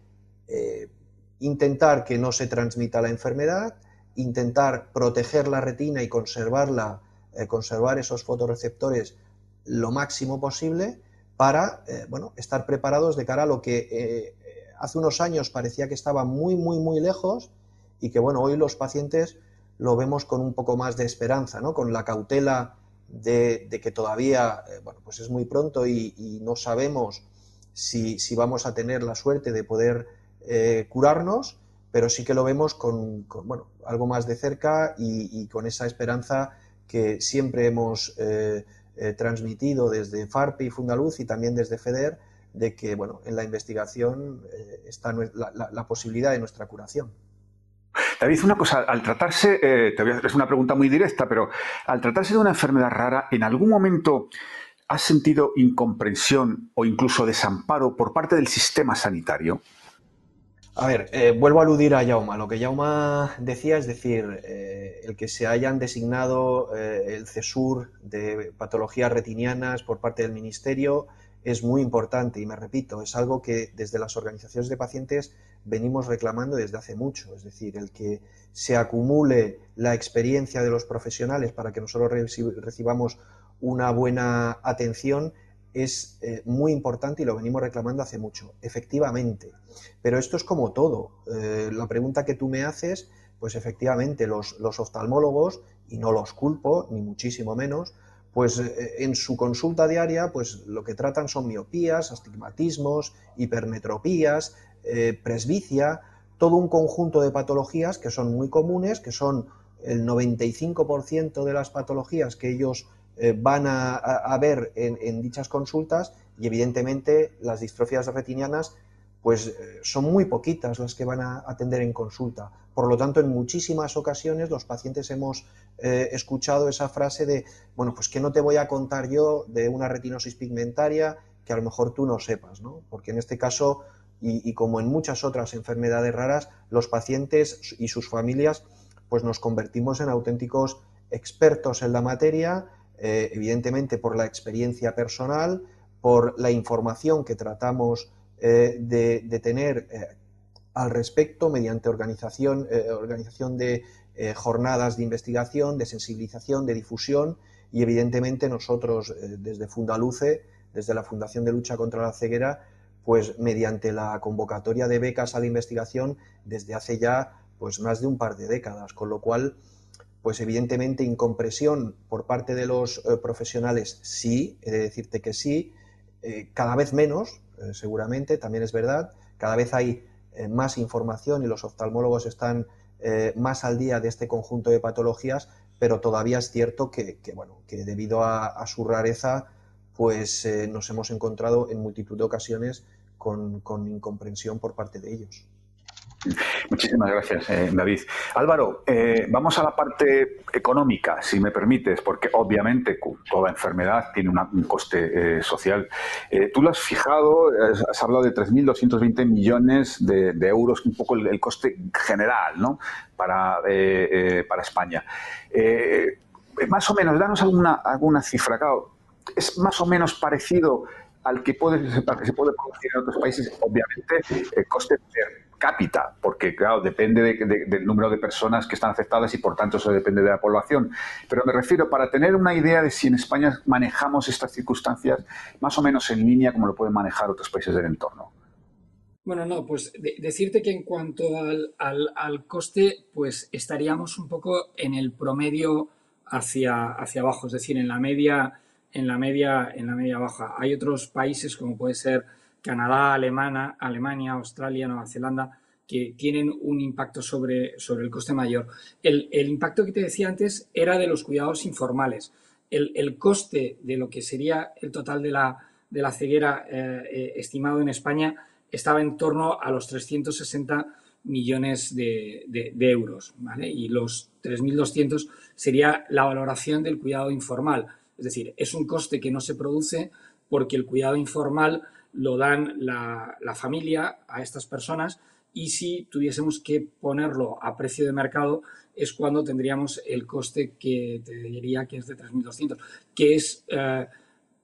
eh, intentar que no se transmita la enfermedad, intentar proteger la retina y conservarla, eh, conservar esos fotorreceptores lo máximo posible para eh, bueno, estar preparados de cara a lo que hace unos años parecía que estaba muy, muy, muy lejos y que bueno, hoy los pacientes lo vemos con un poco más de esperanza, ¿no? con la cautela de, que todavía eh, bueno, pues es muy pronto y, no sabemos si, vamos a tener la suerte de poder eh, curarnos, pero sí que lo vemos con, bueno, algo más de cerca y, con esa esperanza que siempre hemos eh, transmitido desde FARPE y Fundaluz y también desde FEDER, de que bueno, en la investigación está la posibilidad de nuestra curación. David, una cosa, al tratarse, eh, hacer una pregunta muy directa, pero al tratarse de una enfermedad rara, ¿en algún momento has sentido incomprensión o incluso desamparo por parte del sistema sanitario? A ver, eh, vuelvo a aludir a Yauma. Lo que Yauma decía es decir, eh, el que se hayan designado el CESUR de patologías retinianas por parte del Ministerio es muy importante y me repito, es algo que desde las organizaciones de pacientes venimos reclamando desde hace mucho, es decir, el que se acumule la experiencia de los profesionales para que nosotros recibamos una buena atención es eh, muy importante y lo venimos reclamando hace mucho, efectivamente. Pero esto es como todo. Eh, la pregunta que tú me haces, pues efectivamente los, los oftalmólogos, y no los culpo, ni muchísimo menos, pues eh, en su consulta diaria, pues lo que tratan son miopías, astigmatismos, hipermetropías, presbicia, todo un conjunto de patologías que son muy comunes, que son el 95% de las patologías que ellos eh, van a, ver en, dichas consultas y evidentemente las distrofias retinianas pues son muy poquitas las que van a atender en consulta. Por lo tanto, en muchísimas ocasiones los pacientes hemos eh, escuchado esa frase de, bueno, pues que no te voy a contar yo de una retinosis pigmentaria que a lo mejor tú no sepas, ¿no? Porque en este caso, y, como en muchas otras enfermedades raras, los pacientes y sus familias, pues nos convertimos en auténticos expertos en la materia, eh, evidentemente por la experiencia personal, por la información que tratamos eh, de, tener al respecto mediante organización, eh, organización de eh, jornadas de investigación, de sensibilización, de difusión y evidentemente nosotros eh, desde Fundaluce, desde la Fundación de Lucha contra la Ceguera, pues mediante la convocatoria de becas a la investigación desde hace ya pues más de un par de décadas, con lo cual pues evidentemente incompresión por parte de los profesionales sí, he de decirte que sí, cada vez menos, seguramente, también es verdad, cada vez hay eh, más información y los oftalmólogos están eh, más al día de este conjunto de patologías, pero todavía es cierto que, bueno, que debido a, su rareza, pues eh, nos hemos encontrado en multitud de ocasiones con incomprensión por parte de ellos. Muchísimas gracias, eh, David. Álvaro, eh, vamos a la parte económica, si me permites, porque obviamente toda enfermedad tiene un coste eh, social. tú lo has fijado, has, hablado de 3.220 millones de, euros, un poco el, coste general ¿no? para, para España. más o menos, danos alguna, alguna cifra. Claro, es más o menos parecido al que, se puede producir en otros países, obviamente, el coste per cápita, porque claro, depende del número de personas que están afectadas y por tanto eso depende de la población. Pero me refiero para tener una idea de si en España manejamos estas circunstancias más o menos en línea como lo pueden manejar otros países del entorno. Bueno, no, pues decirte que en cuanto al, al, coste, pues estaríamos un poco en el promedio hacia, hacia abajo, es decir, en la media, en la media, en la media baja. Hay otros países como puede ser Canadá, Alemania, Alemania, Australia, Nueva Zelanda, que tienen un impacto sobre, sobre el coste mayor. El, impacto que te decía antes era de los cuidados informales. El, coste de lo que sería el total de la, de la ceguera eh, eh, estimado en España estaba en torno a los 360 millones de, euros, Y los 3.200 sería la valoración del cuidado informal. Es decir, es un coste que no se produce porque el cuidado informal lo dan la, familia a estas personas y si tuviésemos que ponerlo a precio de mercado es cuando tendríamos el coste que te diría que es de 3.200, que es eh,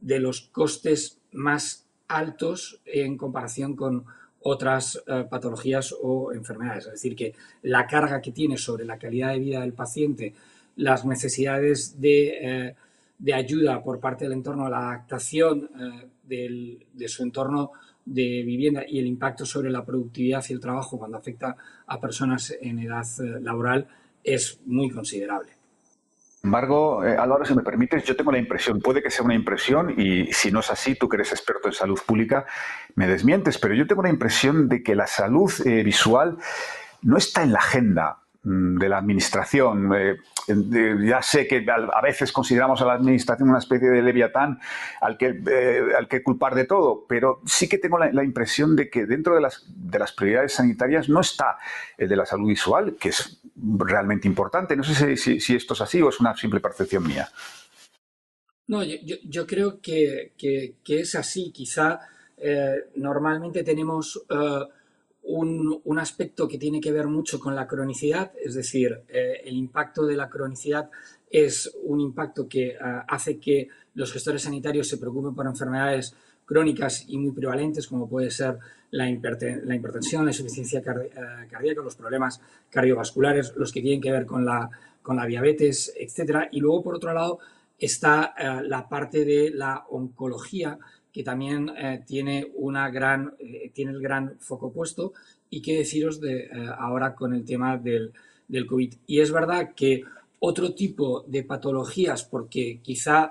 de los costes más altos en comparación con otras eh, patologías o enfermedades. Es decir, que la carga que tiene sobre la calidad de vida del paciente, las necesidades de, eh, ayuda por parte del entorno, la adaptación eh, de su entorno de vivienda y el impacto sobre la productividad y el trabajo cuando afecta a personas en edad laboral es muy considerable. Sin embargo, eh, Álvaro, si me permites, yo tengo la impresión, puede que sea una impresión, y si no es así, tú que eres experto en salud pública, me desmientes, pero yo tengo la impresión de que la salud eh, visual no está en la agenda Mm, de la administración. Eh, ya sé que a veces consideramos a la administración una especie de leviatán al que, eh, al que culpar de todo, pero sí que tengo la, impresión de que dentro de las, de las prioridades sanitarias no está el de la salud visual, que es realmente importante. No sé si, esto es así o es una simple percepción mía. No, yo, creo que, es así. Quizá eh, normalmente tenemos un, aspecto que tiene que ver mucho con la cronicidad, es decir, eh, el impacto de la cronicidad es un impacto que eh, hace que los gestores sanitarios se preocupen por enfermedades crónicas y muy prevalentes, como puede ser la, hipertensión, la insuficiencia eh, cardíaca, los problemas cardiovasculares, los que tienen que ver con la, con la diabetes, etc. Y luego, por otro lado, está la parte de la oncología, que también eh, tiene, una gran, eh, tiene el gran foco puesto y qué deciros de eh, ahora con el tema del, del, COVID. Y es verdad que otro tipo de patologías, porque quizá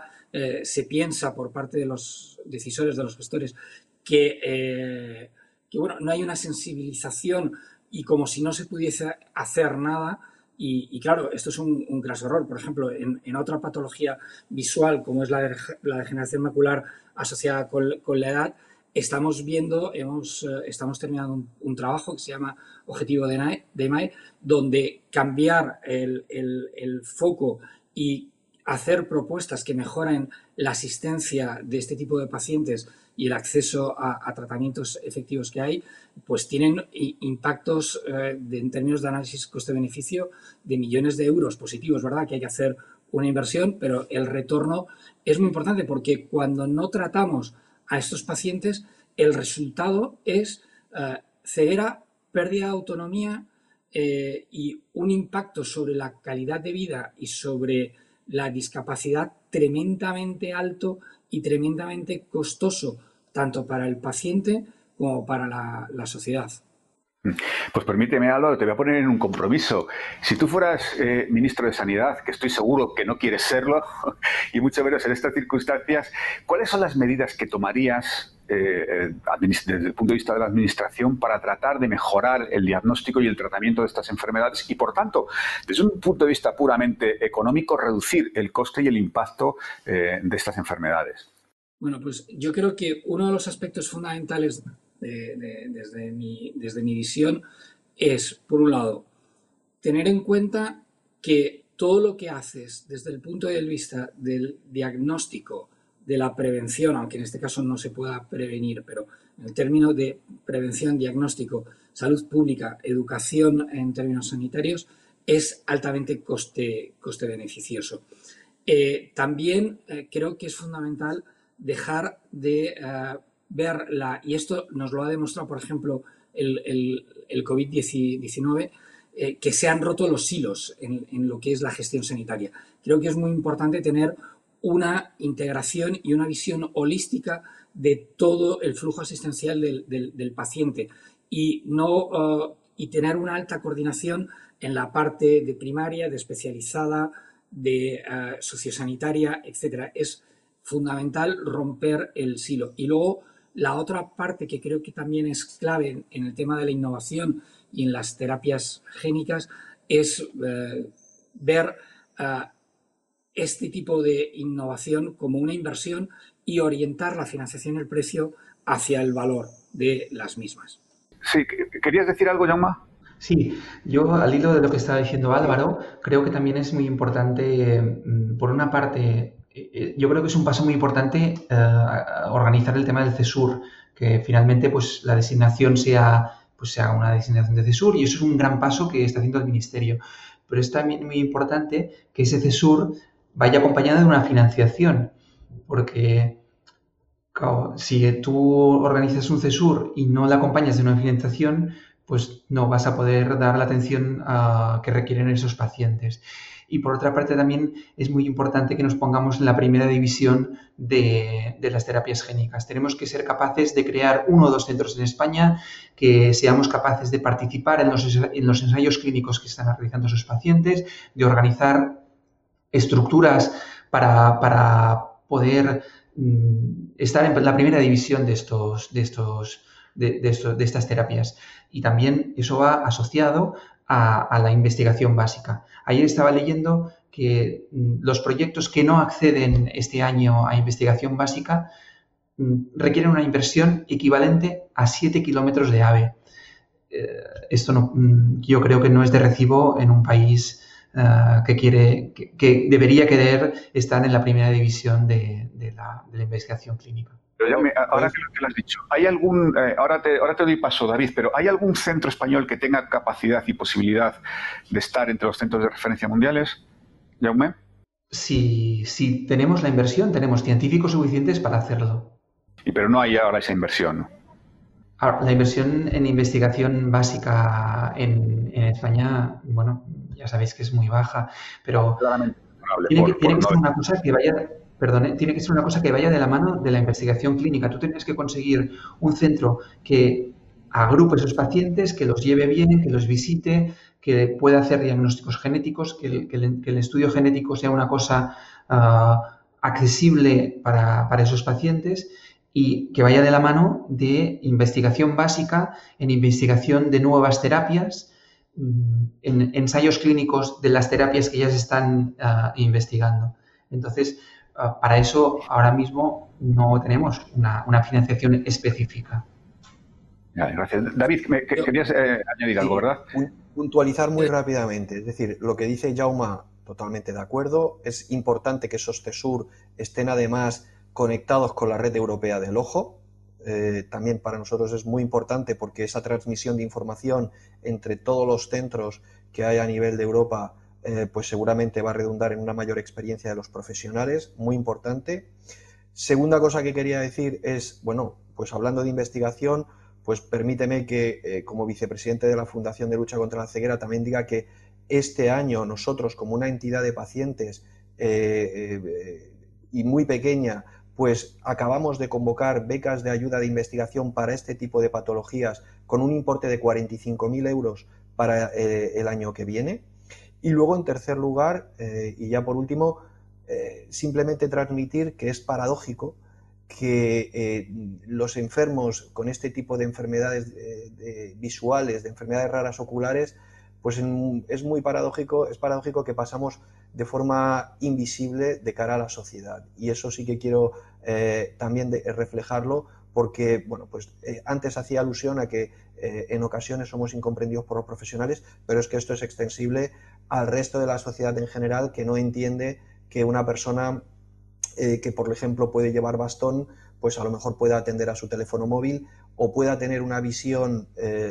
se piensa por parte de los decisores, de los gestores, que, que bueno, no hay una sensibilización y como si no se pudiese hacer nada, y, claro, esto es un, un error. Por ejemplo, en, en, otra patología visual, como es la, la degeneración macular asociada con, con, la edad, estamos viendo, hemos, eh, estamos terminando un, trabajo que se llama Objetivo de, de MAE, donde cambiar el, el foco y hacer propuestas que mejoren la asistencia de este tipo de pacientes y el acceso a, tratamientos efectivos que hay, pues tienen impactos eh, en términos de análisis coste-beneficio de millones de euros positivos, ¿verdad? Que hay que hacer una inversión, pero el retorno es muy importante porque cuando no tratamos a estos pacientes, el resultado es eh, ceguera, pérdida de autonomía eh, y un impacto sobre la calidad de vida y sobre la discapacidad tremendamente alto y tremendamente costoso, tanto para el paciente como para la, sociedad. Pues permíteme, Álvaro, te voy a poner en un compromiso. Si tú fueras eh, ministro de Sanidad, que estoy seguro que no quieres serlo, y mucho menos en estas circunstancias, ¿cuáles son las medidas que tomarías eh, desde el punto de vista de la administración para tratar de mejorar el diagnóstico y el tratamiento de estas enfermedades y, por tanto, desde un punto de vista puramente económico, reducir el coste y el impacto eh, de estas enfermedades? Bueno, pues yo creo que uno de los aspectos fundamentales desde, mi, desde mi visión es, por un lado, tener en cuenta que todo lo que haces desde el punto de vista del diagnóstico, de la prevención, aunque en este caso no se pueda prevenir, pero en el término de prevención, diagnóstico, salud pública, educación en términos sanitarios, es altamente coste, coste beneficioso. Eh, también eh, creo que es fundamental dejar de ver la, y esto nos lo ha demostrado, por ejemplo, el, el, COVID-19, que se han roto los silos en, en, lo que es la gestión sanitaria. Creo que es muy importante tener una integración y una visión holística de todo el flujo asistencial del, del, paciente y, no, uh, y tener una alta coordinación en la parte de primaria, de especializada, de uh, sociosanitaria, etc. Es fundamental romper el silo. Y luego la otra parte que creo que también es clave en, el tema de la innovación y en las terapias génicas es uh, ver este tipo de innovación como una inversión y orientar la financiación y el precio hacia el valor de las mismas. Sí, ¿querías decir algo, Jaume? Sí, yo al hilo de lo que estaba diciendo Álvaro, creo que también es muy importante, mm, por una parte, eh, eh, yo creo que es un paso muy importante eh, organizar el tema del CESUR, que finalmente pues la designación sea pues sea una designación de CESUR y eso es un gran paso que está haciendo el Ministerio. Pero es también muy importante que ese CESUR vaya acompañada de una financiación, porque si tú organizas un CESUR y no la acompañas de una financiación, pues no vas a poder dar la atención que requieren esos pacientes. Y por otra parte también es muy importante que nos pongamos en la primera división de, las terapias génicas. Tenemos que ser capaces de crear uno o dos centros en España, que seamos capaces de participar en los, en los ensayos clínicos que están realizando esos pacientes, de organizar estructuras para, poder mm, estar en la primera división de estos, de estos, de, estas terapias. Y también eso va asociado a, la investigación básica. Ayer estaba leyendo que mm, los proyectos que no acceden este año a investigación básica mm, requieren una inversión equivalente a 7 kilómetros de AVE. Eh, esto no, yo creo que no es de recibo en un país Ah, que quiere, que, debería querer estar en la primera división de, la, investigación clínica. Pero ahora que lo, has dicho, ¿hay algún, eh, ahora, te, ahora te doy paso, David, pero ¿hay algún centro español que tenga capacidad y posibilidad de estar entre los centros de referencia mundiales? Jaume. Si, si tenemos la inversión, tenemos científicos suficientes para hacerlo. Y pero no hay ahora esa inversión. la inversión en investigación básica en, en España, bueno, ya sabéis que es muy baja, pero tiene, que, ser una cosa que vaya, tiene que ser una cosa que vaya de la mano de la investigación clínica. Tú tienes que conseguir un centro que agrupe esos pacientes, que los lleve bien, que los visite, que pueda hacer diagnósticos genéticos, que el, estudio genético sea una cosa ah, accesible para, para esos pacientes y que vaya de la mano de investigación básica en investigación de nuevas terapias Mm, en ensayos clínicos de las terapias que ya se están ah, investigando. Entonces, ah, para eso ahora mismo no tenemos una, financiación específica. gracias. David, querías eh, añadir algo, ¿verdad? Puntualizar muy rápidamente. Es decir, lo que dice Jauma, totalmente de acuerdo. Es importante que esos TESUR estén además conectados con la red europea del ojo, eh, también para nosotros es muy importante porque esa transmisión de información entre todos los centros que hay a nivel de Europa, eh, pues seguramente va a redundar en una mayor experiencia de los profesionales, muy importante. Segunda cosa que quería decir es, bueno, pues hablando de investigación, pues permíteme que eh, como vicepresidente de la Fundación de Lucha contra la Ceguera también diga que este año nosotros como una entidad de pacientes y muy pequeña, pues acabamos de convocar becas de ayuda de investigación para este tipo de patologías con un importe de 45.000 euros para eh, el año que viene. Y luego, en tercer lugar, eh, y ya por último, eh, simplemente transmitir que es paradójico que los enfermos con este tipo de enfermedades visuales, de enfermedades raras oculares, pues es muy paradójico, es paradójico que pasamos de forma invisible de cara a la sociedad. Y eso sí que quiero eh, también reflejarlo porque, bueno, pues eh, antes hacía alusión a que eh, en ocasiones somos incomprendidos por los profesionales, pero es que esto es extensible al resto de la sociedad en general que no entiende que una persona que, por ejemplo, puede llevar bastón, pues a lo mejor pueda atender a su teléfono móvil o pueda tener una visión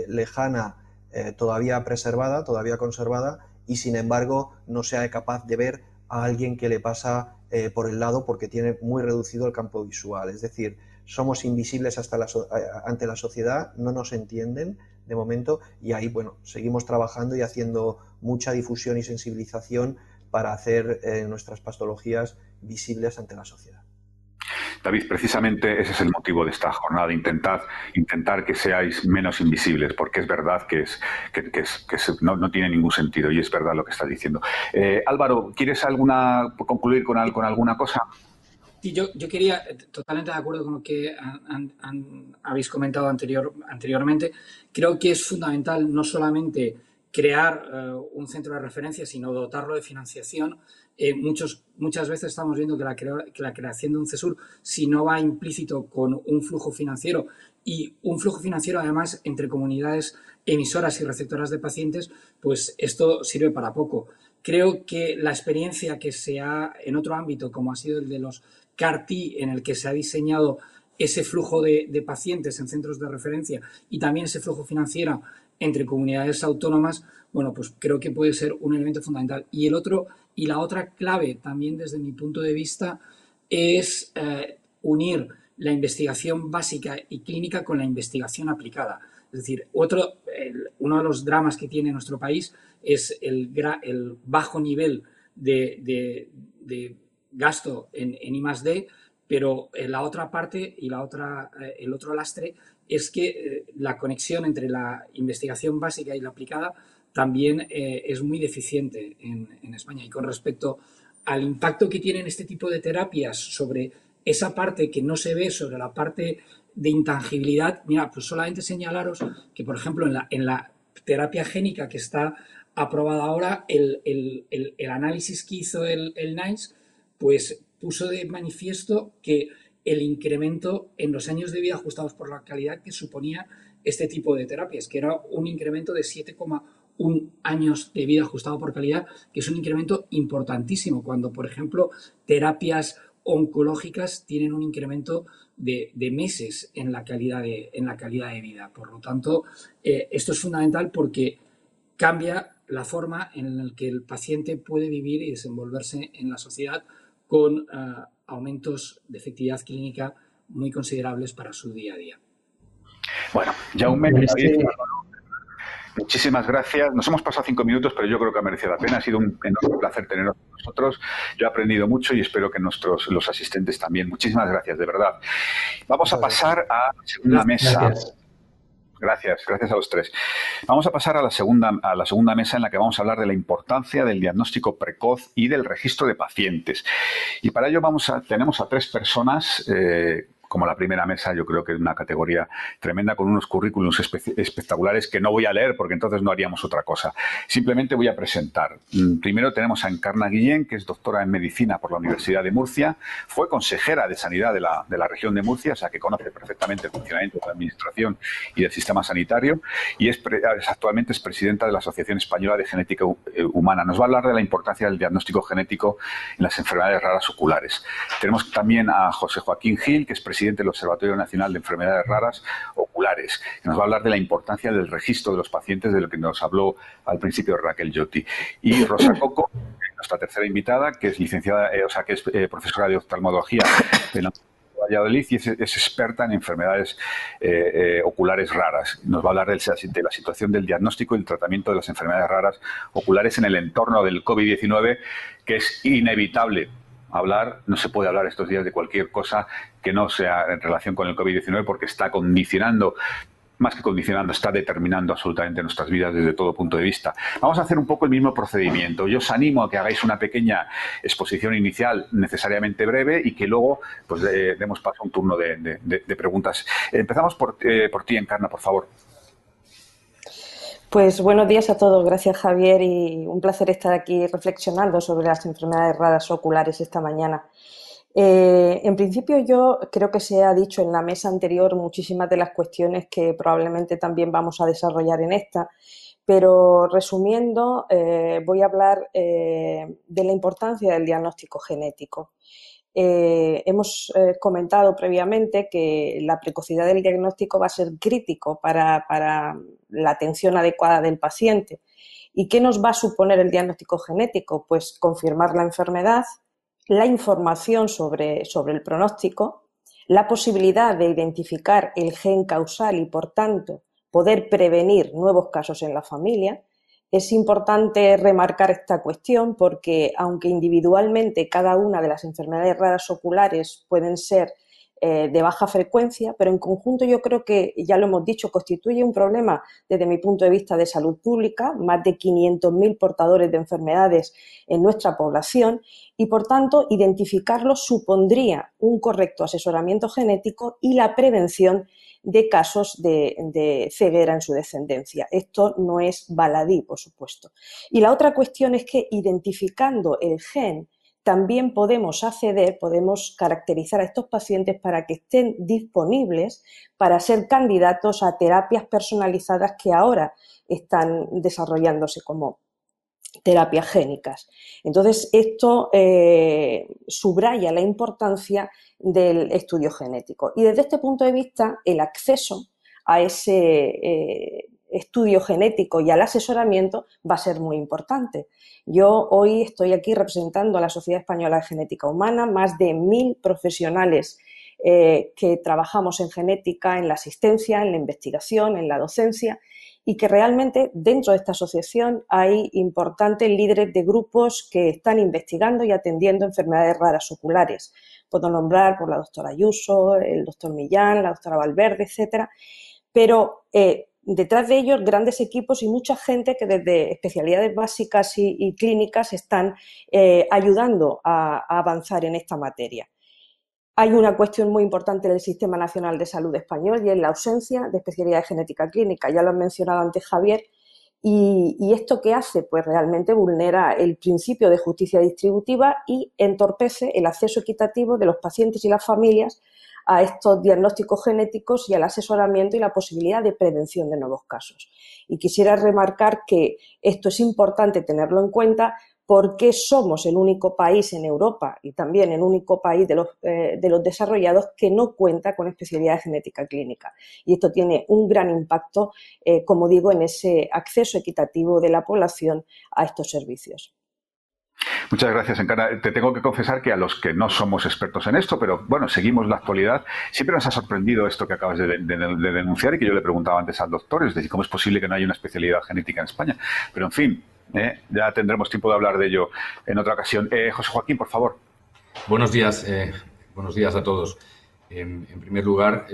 lejana eh, todavía preservada, todavía conservada, y sin embargo no sea capaz de ver a alguien que le pasa eh, por el lado porque tiene muy reducido el campo visual. Es decir, somos invisibles hasta ante la sociedad, no nos entienden de momento y ahí, bueno, seguimos trabajando y haciendo mucha difusión y sensibilización para hacer eh, nuestras pastologías visibles ante la sociedad. David, precisamente ese es el motivo de esta jornada, intentar, intentar que seáis menos invisibles, porque es verdad que, es, que, no, tiene ningún sentido y es verdad lo que estás diciendo. Eh, Álvaro, ¿quieres alguna concluir con, con alguna cosa? Sí, yo, yo quería, totalmente de acuerdo con lo que habéis comentado anterior, anteriormente, creo que es fundamental no solamente crear eh, un centro de referencia, sino dotarlo de financiación eh, muchos, muchas veces estamos viendo que la, que la, creación de un CESUR, si no va implícito con un flujo financiero y un flujo financiero además entre comunidades emisoras y receptoras de pacientes, pues esto sirve para poco. Creo que la experiencia que se ha en otro ámbito, como ha sido el de los CAR-T, en el que se ha diseñado ese flujo de, pacientes en centros de referencia y también ese flujo financiero entre comunidades autónomas, bueno, pues creo que puede ser un elemento fundamental. Y el otro y la otra clave, también desde mi punto de vista, es eh, unir la investigación básica y clínica con la investigación aplicada. Es decir, otro, uno de los dramas que tiene nuestro país es el, el bajo nivel de, gasto en, en I+.D., pero la otra parte y la otra, eh, el otro lastre es que eh, la conexión entre la investigación básica y la aplicada también eh, es muy deficiente en, España. Y con respecto al impacto que tienen este tipo de terapias sobre esa parte que no se ve, sobre la parte de intangibilidad, mira, pues solamente señalaros que, por ejemplo, en la, en la terapia génica que está aprobada ahora, el, análisis que hizo el, el NICE, pues puso de manifiesto que el incremento en los años de vida ajustados por la calidad que suponía este tipo de terapias, que era un incremento de 7,1 un años de vida ajustado por calidad, que es un incremento importantísimo, cuando, por ejemplo, terapias oncológicas tienen un incremento de, meses en la, calidad de, en la calidad de vida. Por lo tanto, eh, esto es fundamental porque cambia la forma en la que el paciente puede vivir y desenvolverse en la sociedad con eh, aumentos de efectividad clínica muy considerables para su día a día. Bueno, ya un mes. Muchísimas gracias. Nos hemos pasado cinco minutos, pero yo creo que ha merecido la pena. Ha sido un enorme placer teneros con nosotros. Yo he aprendido mucho y espero que nuestros los asistentes también. Muchísimas gracias, de verdad. Vamos a pasar a la segunda mesa. Gracias, gracias a los tres. Vamos a pasar a la, segunda, a la segunda mesa en la que vamos a hablar de la importancia del diagnóstico precoz y del registro de pacientes. Y para ello vamos a, tenemos a tres personas eh, como la primera mesa, yo creo que es una categoría tremenda con unos currículums espectaculares que no voy a leer porque entonces no haríamos otra cosa. Simplemente voy a presentar. Mm, primero tenemos a Encarna Guillén, que es doctora en medicina por la Universidad de Murcia, fue consejera de sanidad de la, de la región de Murcia, o sea que conoce perfectamente el funcionamiento de la administración y del sistema sanitario, y es, actualmente es presidenta de la Asociación Española de Genética eh, Humana. Nos va a hablar de la importancia del diagnóstico genético en las enfermedades raras oculares. Tenemos también a José Joaquín Gil, que es presidente del Observatorio Nacional de Enfermedades Raras Oculares, que nos va a hablar de la importancia del registro de los pacientes, de lo que nos habló al principio Raquel Yotti. Y Rosa Coco, nuestra tercera invitada, que es licenciada, eh, o sea, que es eh, profesora de oftalmología en la Valladolid y es, experta en enfermedades eh, oculares raras. Nos va a hablar de, de, la situación del diagnóstico y el tratamiento de las enfermedades raras oculares en el entorno del COVID-19, que es inevitable hablar, no se puede hablar estos días de cualquier cosa que no sea en relación con el COVID-19 porque está condicionando más que condicionando, está determinando absolutamente nuestras vidas desde todo punto de vista. Vamos a hacer un poco el mismo procedimiento. Yo os animo a que hagáis una pequeña exposición inicial necesariamente breve y que luego pues, demos paso a un turno de, preguntas. Empezamos por, eh, por ti, Encarna, por favor. Pues buenos días a todos, gracias Javier y un placer estar aquí reflexionando sobre las enfermedades raras oculares esta mañana. Eh, en principio yo creo que se ha dicho en la mesa anterior muchísimas de las cuestiones que probablemente también vamos a desarrollar en esta, pero resumiendo eh, voy a hablar eh, de la importancia del diagnóstico genético. Eh, hemos eh, comentado previamente que la precocidad del diagnóstico va a ser crítico para, la atención adecuada del paciente. ¿Y qué nos va a suponer el diagnóstico genético? Pues confirmar la enfermedad, la información sobre, sobre el pronóstico, la posibilidad de identificar el gen causal y, por tanto, poder prevenir nuevos casos en la familia. Es importante remarcar esta cuestión porque, aunque individualmente cada una de las enfermedades raras oculares pueden ser eh, de baja frecuencia, pero en conjunto yo creo que, ya lo hemos dicho, constituye un problema desde mi punto de vista de salud pública, más de 500.000 portadores de enfermedades en nuestra población y, por tanto, identificarlos supondría un correcto asesoramiento genético y la prevención de casos de, de, ceguera en su descendencia. Esto no es baladí, por supuesto. Y la otra cuestión es que identificando el gen también podemos acceder, podemos caracterizar a estos pacientes para que estén disponibles para ser candidatos a terapias personalizadas que ahora están desarrollándose como terapias génicas. Entonces, esto eh, subraya la importancia del estudio genético. Y desde este punto de vista, el acceso a ese eh, estudio genético y al asesoramiento va a ser muy importante. Yo hoy estoy aquí representando a la Sociedad Española de Genética Humana, más de mil profesionales eh, que trabajamos en genética, en la asistencia, en la investigación, en la docencia y que realmente dentro de esta asociación hay importantes líderes de grupos que están investigando y atendiendo enfermedades raras oculares. Puedo nombrar por la doctora Ayuso, el doctor Millán, la doctora Valverde, etcétera. Pero eh, detrás de ellos grandes equipos y mucha gente que desde especialidades básicas y, clínicas están eh, ayudando a, avanzar en esta materia. Hay una cuestión muy importante del Sistema Nacional de Salud español y es la ausencia de especialidad de genética clínica. Ya lo ha mencionado antes Javier. Y, y, esto que hace, pues realmente vulnera el principio de justicia distributiva y entorpece el acceso equitativo de los pacientes y las familias a estos diagnósticos genéticos y al asesoramiento y la posibilidad de prevención de nuevos casos. Y quisiera remarcar que esto es importante tenerlo en cuenta porque somos el único país en Europa y también el único país de los, eh, de los desarrollados que no cuenta con especialidad de genética clínica. Y esto tiene un gran impacto, eh, como digo, en ese acceso equitativo de la población a estos servicios. Muchas gracias, Encara. Te tengo que confesar que a los que no somos expertos en esto, pero bueno, seguimos la actualidad, siempre nos ha sorprendido esto que acabas de, denunciar y que yo le preguntaba antes al doctor, es decir, ¿cómo es posible que no haya una especialidad genética en España? Pero en fin, eh, ya tendremos tiempo de hablar de ello en otra ocasión. Eh, José Joaquín, por favor. Buenos días, eh, buenos días a todos. en primer lugar,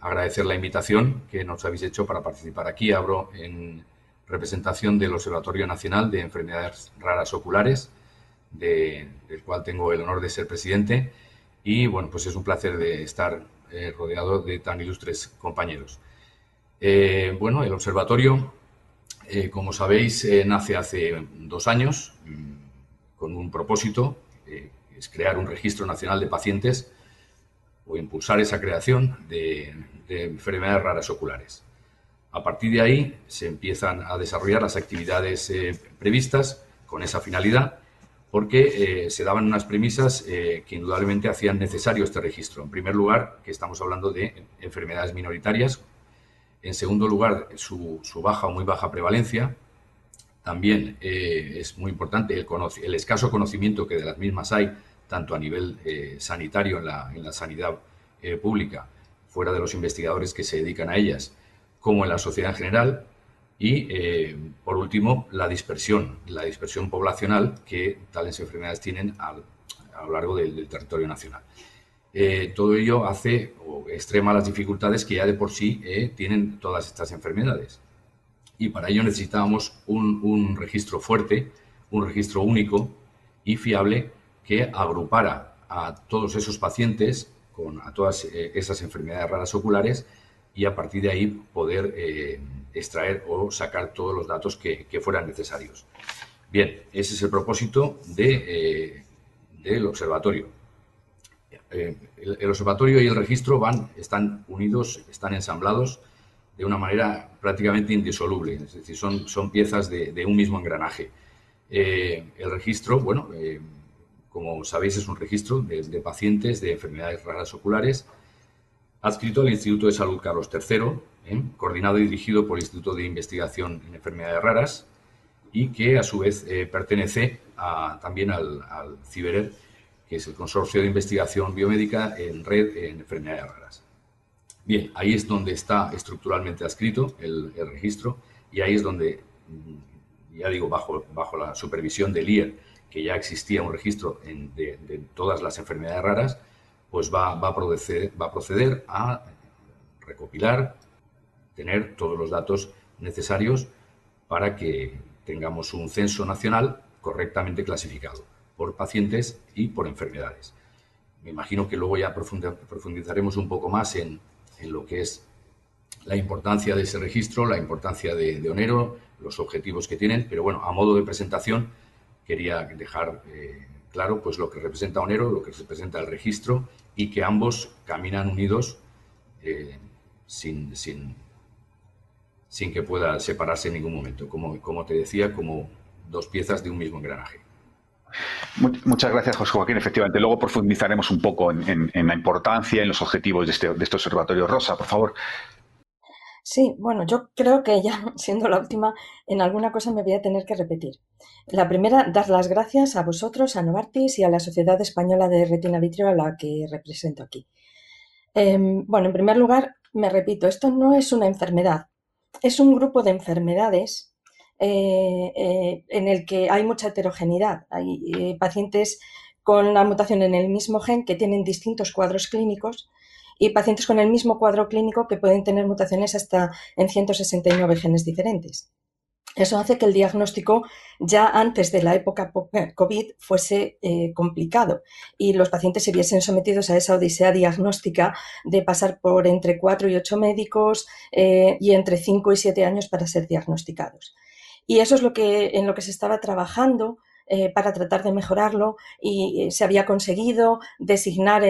agradecer la invitación que nos habéis hecho para participar aquí. Abro en representación del Observatorio Nacional de Enfermedades Raras Oculares, del cual tengo el honor de ser presidente. Y bueno, pues es un placer de estar eh, rodeado de tan ilustres compañeros. Eh, bueno, el observatorio, eh, como sabéis, nace hace dos años mm, con un propósito, es crear un registro nacional de pacientes o impulsar esa creación de enfermedades raras oculares. A partir de ahí se empiezan a desarrollar las actividades eh, previstas con esa finalidad porque eh, se daban unas premisas eh, que indudablemente hacían necesario este registro. En primer lugar, que estamos hablando de enfermedades minoritarias. En segundo lugar, su, baja o muy baja prevalencia. También es muy importante el, escaso conocimiento que de las mismas hay, tanto a nivel sanitario en la, en la sanidad pública, fuera de los investigadores que se dedican a ellas, como en la sociedad en general. Y, eh, por último, la dispersión, la dispersión poblacional que tales enfermedades tienen a lo largo del, territorio nacional. Eh, todo ello hace o extrema las dificultades que ya de por sí eh, tienen todas estas enfermedades. Y para ello necesitábamos un, un registro fuerte, un registro único y fiable que agrupara a todos esos pacientes con a todas esas enfermedades raras oculares y a partir de ahí poder eh, extraer o sacar todos los datos que, fueran necesarios. Bien, ese es el propósito eh, del observatorio. Eh, el, observatorio y el registro van, están unidos, están ensamblados de una manera prácticamente indisoluble, es decir, son, son piezas de, un mismo engranaje. el registro, bueno, como sabéis, es un registro de, de pacientes de enfermedades raras oculares adscrito al Instituto de Salud Carlos III, ¿eh? coordinado y dirigido por el Instituto de Investigación en Enfermedades Raras y que a su vez eh, pertenece también al, al que es el Consorcio de Investigación Biomédica en Red en Enfermedades Raras. Bien, ahí es donde está estructuralmente adscrito el, registro y ahí es donde, mm, ya digo, bajo, bajo la supervisión del IER, que ya existía un registro de, todas las enfermedades raras, pues va, va, a proceder, va a proceder a recopilar, tener todos los datos necesarios para que tengamos un censo nacional correctamente clasificado por pacientes y por enfermedades. Me imagino que luego ya profundizaremos un poco más en, lo que es la importancia de ese registro, la importancia de, Onero, los objetivos que tienen, pero bueno, a modo de presentación quería dejar eh, claro pues lo que representa Onero, lo que representa el registro y que ambos caminan unidos eh, sin, sin, sin, que pueda separarse en ningún momento, como, como te decía, como dos piezas de un mismo engranaje. Muchas gracias, José Joaquín. Efectivamente, luego profundizaremos un poco en, la importancia en los objetivos de este, de este observatorio. Rosa, por favor. Sí, bueno, yo creo que ya siendo la última, en alguna cosa me voy a tener que repetir. La primera, dar las gracias a vosotros, a Novartis y a la Sociedad Española de Retina Vitrio a la que represento aquí. Em, bueno, en primer lugar, me repito, esto no es una enfermedad, es un grupo de enfermedades eh, eh, en el que hay mucha heterogeneidad. Hay eh, pacientes con la mutación en el mismo gen que tienen distintos cuadros clínicos y pacientes con el mismo cuadro clínico que pueden tener mutaciones hasta en 169 genes diferentes. Eso hace que el diagnóstico ya antes de la época COVID fuese complicado y los pacientes se viesen sometidos a esa odisea diagnóstica de pasar por entre 4 y 8 médicos y entre 5 y 7 años para ser diagnosticados. Y eso es lo que, en lo que se estaba trabajando eh, para tratar de mejorarlo y eh, se había conseguido designar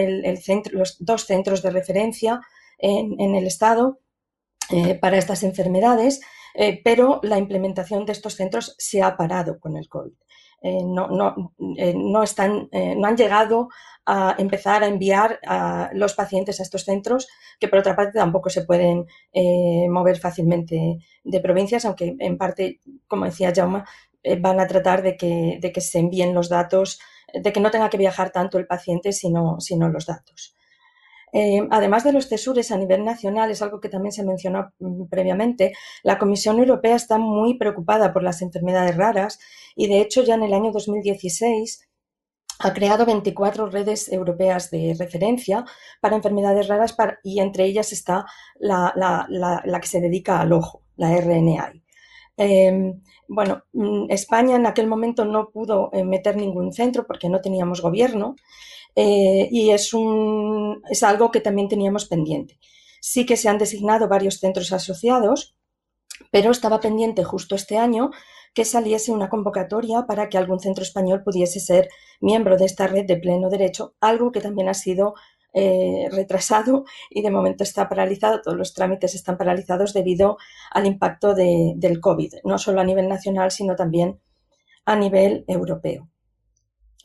los dos centros de referencia en, el Estado eh, para estas enfermedades, pero la implementación de estos centros se ha parado con el COVID. no, no, no, están, no han llegado a empezar a enviar a los pacientes a estos centros, que por otra parte tampoco se pueden mover fácilmente de provincias, aunque en parte, como decía Jauma, van a tratar de que, de que, se envíen los datos, de que no tenga que viajar tanto el paciente, sino, sino los datos. Eh, además de los CESURES a nivel nacional, es algo que también se mencionó mm, previamente, la Comisión Europea está muy preocupada por las enfermedades raras y, de hecho, ya en el año 2016 ha creado 24 redes europeas de referencia para enfermedades raras y entre ellas está la, que se dedica al ojo, la RNAi. Em, bueno, mm, España en aquel momento no pudo eh, meter ningún centro porque no teníamos gobierno eh, y es, un, es algo que también teníamos pendiente. Sí que se han designado varios centros asociados, pero estaba pendiente justo este año que saliese una convocatoria para que algún centro español pudiese ser miembro de esta red de pleno derecho, algo que también ha sido eh, retrasado y de momento está paralizado, todos los trámites están paralizados debido al impacto del COVID, no solo a nivel nacional, sino también a nivel europeo.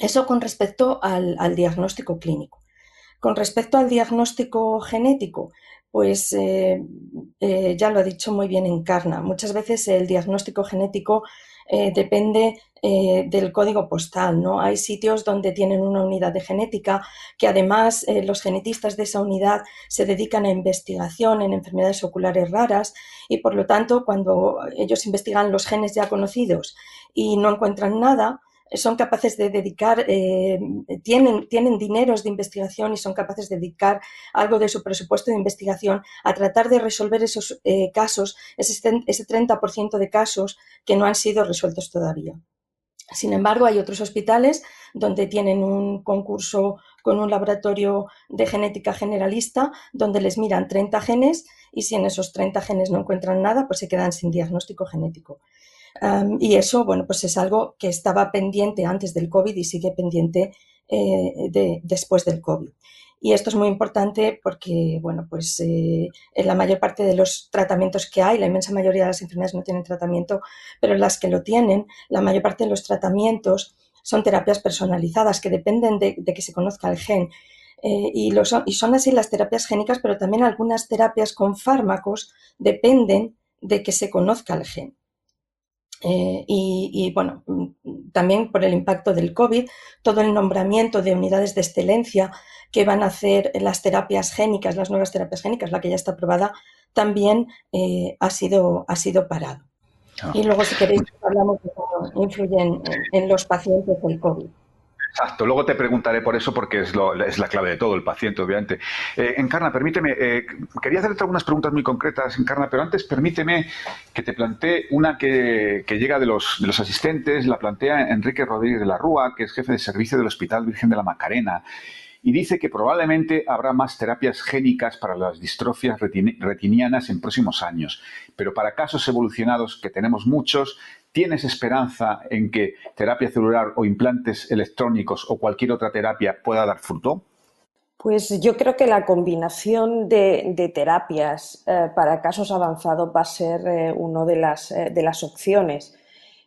Eso con respecto al, diagnóstico clínico. Con respecto al diagnóstico genético, pues eh, eh, ya lo ha dicho muy bien Encarna. Muchas veces el diagnóstico genético eh, depende del código postal, ¿no? Hay sitios donde tienen una unidad de genética que además los genetistas de esa unidad se dedican a investigación en enfermedades oculares raras y por lo tanto cuando ellos investigan los genes ya conocidos y no encuentran nada, son capaces de dedicar, eh, tienen, tienen dineros de investigación y son capaces de dedicar algo de su presupuesto de investigación a tratar de resolver esos eh, casos, ese, ese 30% de casos que no han sido resueltos todavía. Sin embargo, hay otros hospitales donde tienen un concurso con un laboratorio de genética generalista donde les miran 30 genes y si en esos 30 genes no encuentran nada, pues se quedan sin diagnóstico genético y eso, bueno, pues es algo que estaba pendiente antes del COVID y sigue pendiente eh, después del COVID. Y esto es muy importante porque, bueno, pues eh, en la mayor parte de los tratamientos que hay, la inmensa mayoría de las enfermedades no tienen tratamiento, pero las que lo tienen, la mayor parte de los tratamientos son terapias personalizadas que dependen de, que se conozca el gen. Eh, y, y son así las terapias génicas, pero también algunas terapias con fármacos dependen de que se conozca el gen. Eh, y, bueno, mm, también por el impacto del COVID, todo el nombramiento de unidades de excelencia que van a hacer las terapias génicas, las nuevas terapias génicas, la que ya está aprobada, también eh, ha, sido, ha sido parado. Ah. Y luego, si queréis, hablamos de cómo influyen en los pacientes del COVID. Exacto, luego te preguntaré por eso porque es, es la clave de todo, el paciente, obviamente. Eh, Encarna, permíteme, eh, quería hacerte algunas preguntas muy concretas, Encarna, pero antes permíteme que te plantee una que, llega de los, de los asistentes, la plantea Enrique Rodríguez de la Rúa, que es jefe de servicio del Hospital Virgen de la Macarena y dice que probablemente habrá más terapias génicas para las distrofias retinianas en próximos años. Pero para casos evolucionados, que tenemos muchos, ¿tienes esperanza en que terapia celular o implantes electrónicos o cualquier otra terapia pueda dar fruto? Pues yo creo que la combinación de, terapias eh, para casos avanzados va a ser eh, una de las, eh, de las opciones.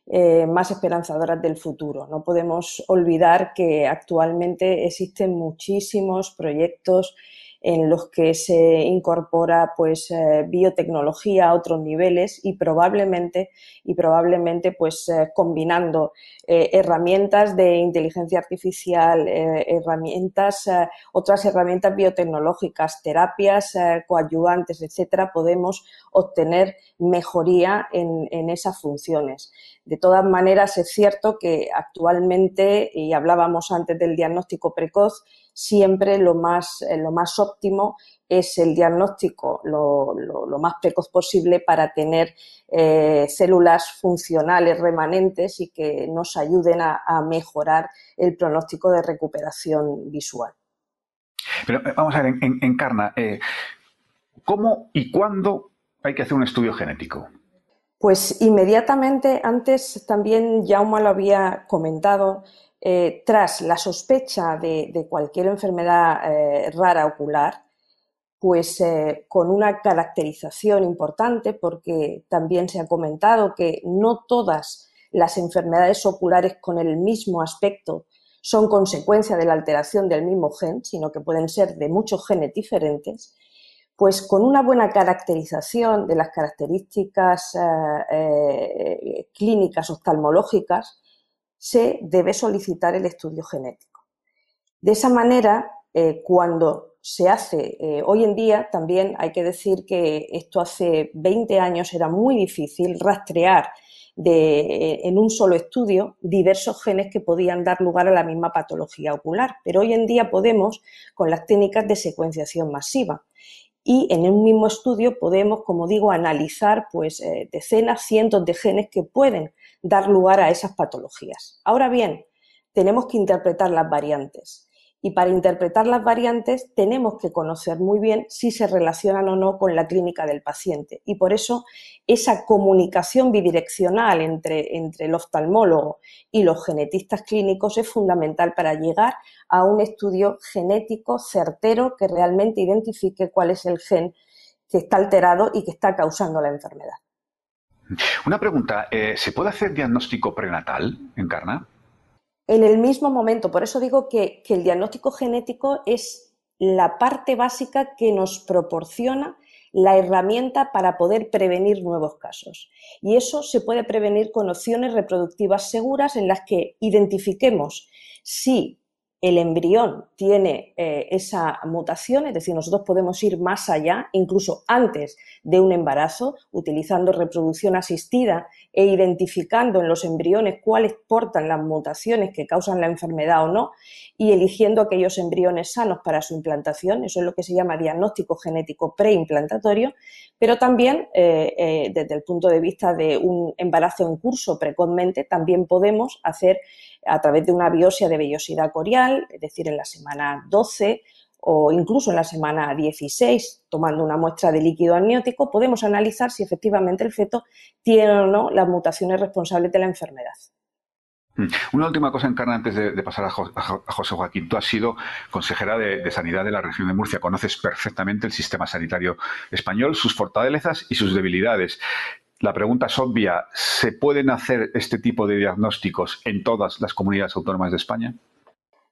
Eh, más esperanzadoras del futuro. No podemos olvidar que actualmente existen muchísimos proyectos en los que se incorpora pues eh, biotecnología a otros niveles y probablemente y probablemente pues eh, combinando herramientas de inteligencia artificial herramientas otras herramientas biotecnológicas terapias coadyuvantes etcétera podemos obtener mejoría en esas funciones. De todas maneras, es cierto que actualmente, y hablábamos antes del diagnóstico precoz, siempre lo más, eh, lo más óptimo es el diagnóstico lo, más precoz posible para tener eh, células funcionales remanentes y que nos ayuden a, mejorar el pronóstico de recuperación visual. Pero eh, vamos a ver, Encarna, ¿cómo y cuándo hay que hacer un estudio genético? Pues inmediatamente, antes también Jauma lo había comentado, eh, tras la sospecha de, cualquier enfermedad eh, rara ocular, pues eh, con una caracterización importante, porque también se ha comentado que no todas las enfermedades oculares con el mismo aspecto son consecuencia de la alteración del mismo gen, sino que pueden ser de muchos genes diferentes pues con una buena caracterización de las características eh, eh, clínicas oftalmológicas, se debe solicitar el estudio genético. De esa manera, eh, cuando se hace hoy en día, también hay que decir que esto hace 20 años era muy difícil rastrear en un solo estudio diversos genes que podían dar lugar a la misma patología ocular. Pero hoy en día podemos con las técnicas de secuenciación masiva y en un mismo estudio podemos, como digo, analizar pues, eh, decenas, cientos de genes que pueden dar lugar a esas patologías. Ahora bien, tenemos que interpretar las variantes y para interpretar las variantes tenemos que conocer muy bien si se relacionan o no con la clínica del paciente. Y por eso esa comunicación bidireccional entre, entre el oftalmólogo y los genetistas clínicos es fundamental para llegar a un estudio genético certero que realmente identifique cuál es el gen que está alterado y que está causando la enfermedad. Una pregunta, eh, ¿se puede hacer diagnóstico prenatal en Carna? en el mismo momento. Por eso digo que, el diagnóstico genético es la parte básica que nos proporciona la herramienta para poder prevenir nuevos casos. Y eso se puede prevenir con opciones reproductivas seguras en las que identifiquemos si el embrión tiene eh, esa mutación, es decir, nosotros podemos ir más allá, incluso antes de un embarazo, utilizando reproducción asistida e identificando en los embriones cuáles portan las mutaciones que causan la enfermedad o no, y eligiendo aquellos embriones sanos para su implantación, eso es lo que se llama diagnóstico genético preimplantatorio, pero también eh, eh, desde el punto de vista de un embarazo en curso precozmente, también podemos hacer a través de una biopsia de vellosidad corial, es decir, en la semana 12 o incluso en la semana 16, tomando una muestra de líquido amniótico, podemos analizar si efectivamente el feto tiene o no las mutaciones responsables de la enfermedad. Hmm. Una última cosa, Encarna, antes de, pasar a, José Joaquín. Tú has sido consejera de, Sanidad de la región de Murcia, conoces perfectamente el sistema sanitario español, sus fortalezas y sus debilidades. La pregunta es obvia, ¿se pueden hacer este tipo de diagnósticos en todas las comunidades autónomas de España?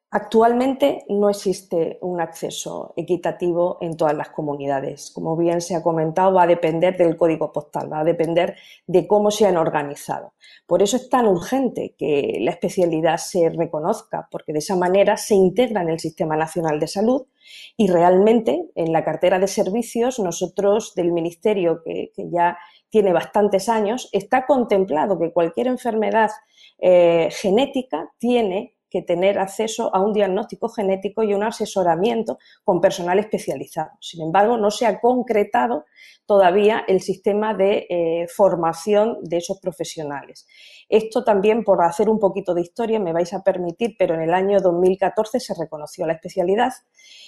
Actualmente no existe un acceso equitativo en todas las comunidades. Como bien se ha comentado, va a depender del código postal, va a depender de cómo se han organizado. Por eso es tan urgente que la especialidad se reconozca, porque de esa manera se integra en el Sistema Nacional de Salud y realmente en la cartera de servicios nosotros del Ministerio, que, ya tiene bastantes años, está contemplado que cualquier enfermedad eh, genética tiene que tener acceso a un diagnóstico genético y un asesoramiento con personal especializado. Sin embargo, no se ha concretado todavía el sistema de eh, formación de esos profesionales. Esto también, por hacer un poquito de historia, me vais a permitir, pero en el año 2014 se reconoció la especialidad.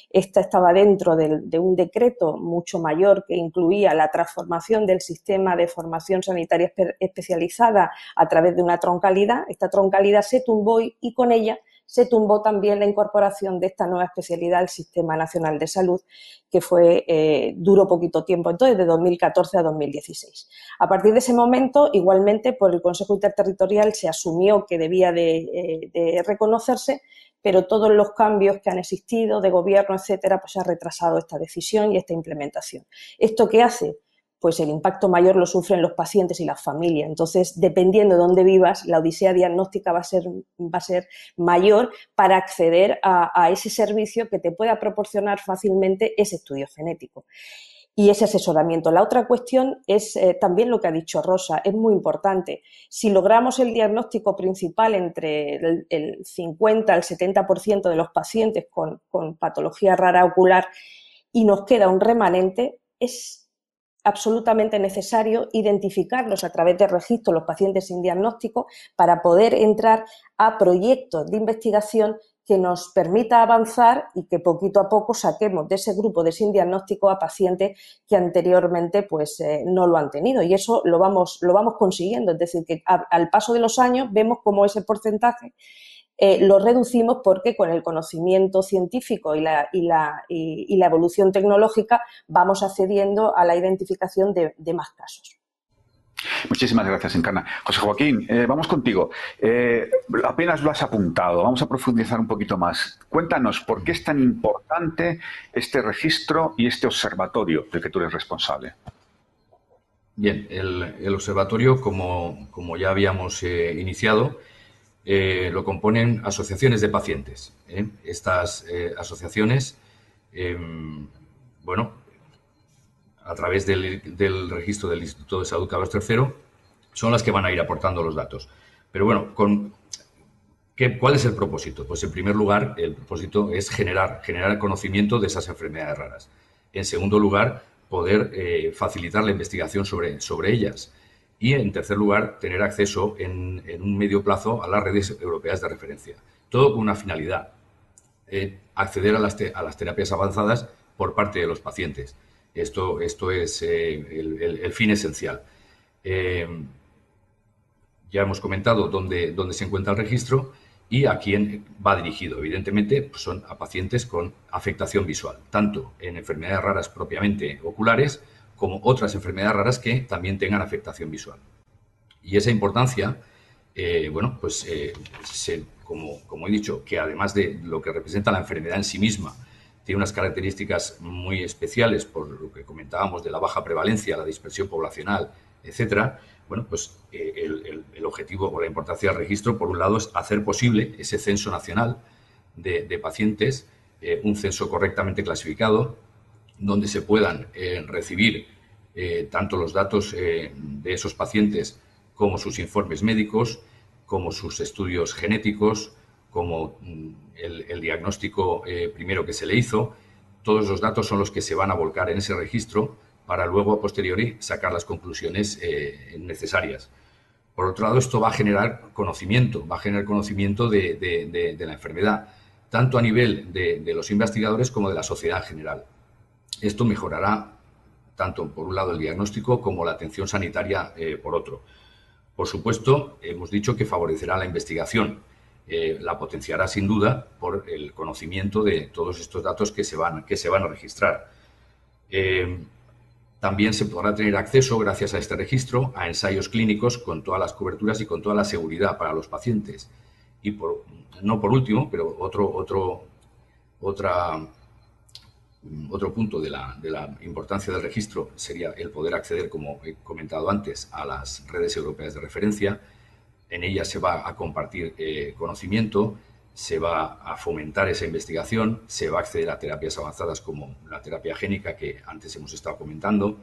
Esta estaba dentro de, un decreto mucho mayor que incluía la transformación del sistema de formación sanitaria especializada a través de una troncalidad. Esta troncalidad se tumbó y con ella se tumbó también la incorporación de esta nueva especialidad al Sistema Nacional de Salud, que fue eh, duro poquito tiempo, entonces de 2014 a 2016. A partir de ese momento, igualmente, por el Consejo Interterritorial se asumió que debía de, eh, reconocerse, pero todos los cambios que han existido de gobierno, etcétera, pues ha retrasado esta decisión y esta implementación. ¿Esto qué hace? Pues el impacto mayor lo sufren los pacientes y las familias. Entonces, dependiendo de dónde vivas, la odisea diagnóstica va a ser, va a ser mayor para acceder a, ese servicio que te pueda proporcionar fácilmente ese estudio genético y ese asesoramiento. La otra cuestión es eh, también lo que ha dicho Rosa, es muy importante. Si logramos el diagnóstico principal entre el, 50 al 70% de los pacientes con, con patología rara ocular y nos queda un remanente, es absolutamente necesario identificarlos a través de registros los pacientes sin diagnóstico para poder entrar a proyectos de investigación que nos permita avanzar y que poquito a poco saquemos de ese grupo de sin diagnóstico a pacientes que anteriormente pues eh, no lo han tenido. Y eso lo vamos lo vamos consiguiendo. Es decir que al paso de los años vemos cómo ese porcentaje eh, lo reducimos porque con el conocimiento científico y la, y la, y, la evolución tecnológica vamos accediendo a la identificación de, más casos. Muchísimas gracias, Encarna. José Joaquín, eh, vamos contigo. Eh, apenas lo has apuntado, vamos a profundizar un poquito más. Cuéntanos, ¿por qué es tan importante este registro y este observatorio del que tú eres responsable? Bien, el, observatorio, como, como, ya habíamos iniciado, eh, lo componen asociaciones de pacientes. ¿eh? Estas eh, asociaciones, em, bueno, a través del, registro del Instituto de Salud Carlos III, son las que van a ir aportando los datos. Pero bueno, con, ¿qué, ¿cuál es el propósito? Pues en primer lugar, el propósito es generar, generar conocimiento de esas enfermedades raras. En segundo lugar, poder facilitar la investigación sobre, sobre ellas y, en tercer lugar, tener acceso en, un medio plazo a las redes europeas de referencia. Todo con una finalidad, eh, acceder a las, a las, terapias avanzadas por parte de los pacientes. Esto, esto es eh, el, fin esencial. Eh, ya hemos comentado dónde, dónde, se encuentra el registro y a quién va dirigido. Evidentemente, pues son a pacientes con afectación visual, tanto en enfermedades raras propiamente oculares, como otras enfermedades raras que también tengan afectación visual. Y esa importancia, eh, bueno, pues eh, como, he dicho, que además de lo que representa la enfermedad en sí misma, tiene unas características muy especiales por lo que comentábamos de la baja prevalencia, la dispersión poblacional, etcétera. Bueno, pues eh, el, objetivo o la importancia del registro, por un lado, es hacer posible ese censo nacional de, de pacientes, un censo correctamente clasificado, donde se puedan recibir eh, tanto los datos eh, de esos pacientes como sus informes médicos, como sus estudios genéticos, como mm, el, diagnóstico eh, primero que se le hizo. Todos los datos son los que se van a volcar en ese registro para luego a posteriori sacar las conclusiones necesarias. Por otro lado, esto va a generar conocimiento, va a generar conocimiento de, la enfermedad, tanto a nivel de, los investigadores como de la sociedad en general. Esto mejorará tanto por un lado el diagnóstico como la atención sanitaria eh, por otro. Por supuesto, hemos dicho que favorecerá la investigación, eh, la potenciará sin duda por el conocimiento de todos estos datos que se van, que se van a registrar. Eh, también se podrá tener acceso, gracias a este registro, a ensayos clínicos con todas las coberturas y con toda la seguridad para los pacientes. Y por, no por último, pero otro, otro, otra, otro punto de la, de la, importancia del registro sería el poder acceder, como he comentado antes, a las redes europeas de referencia. En ellas se va a compartir eh, conocimiento, se va a fomentar esa investigación, se va a acceder a terapias avanzadas como la terapia génica que antes hemos estado comentando.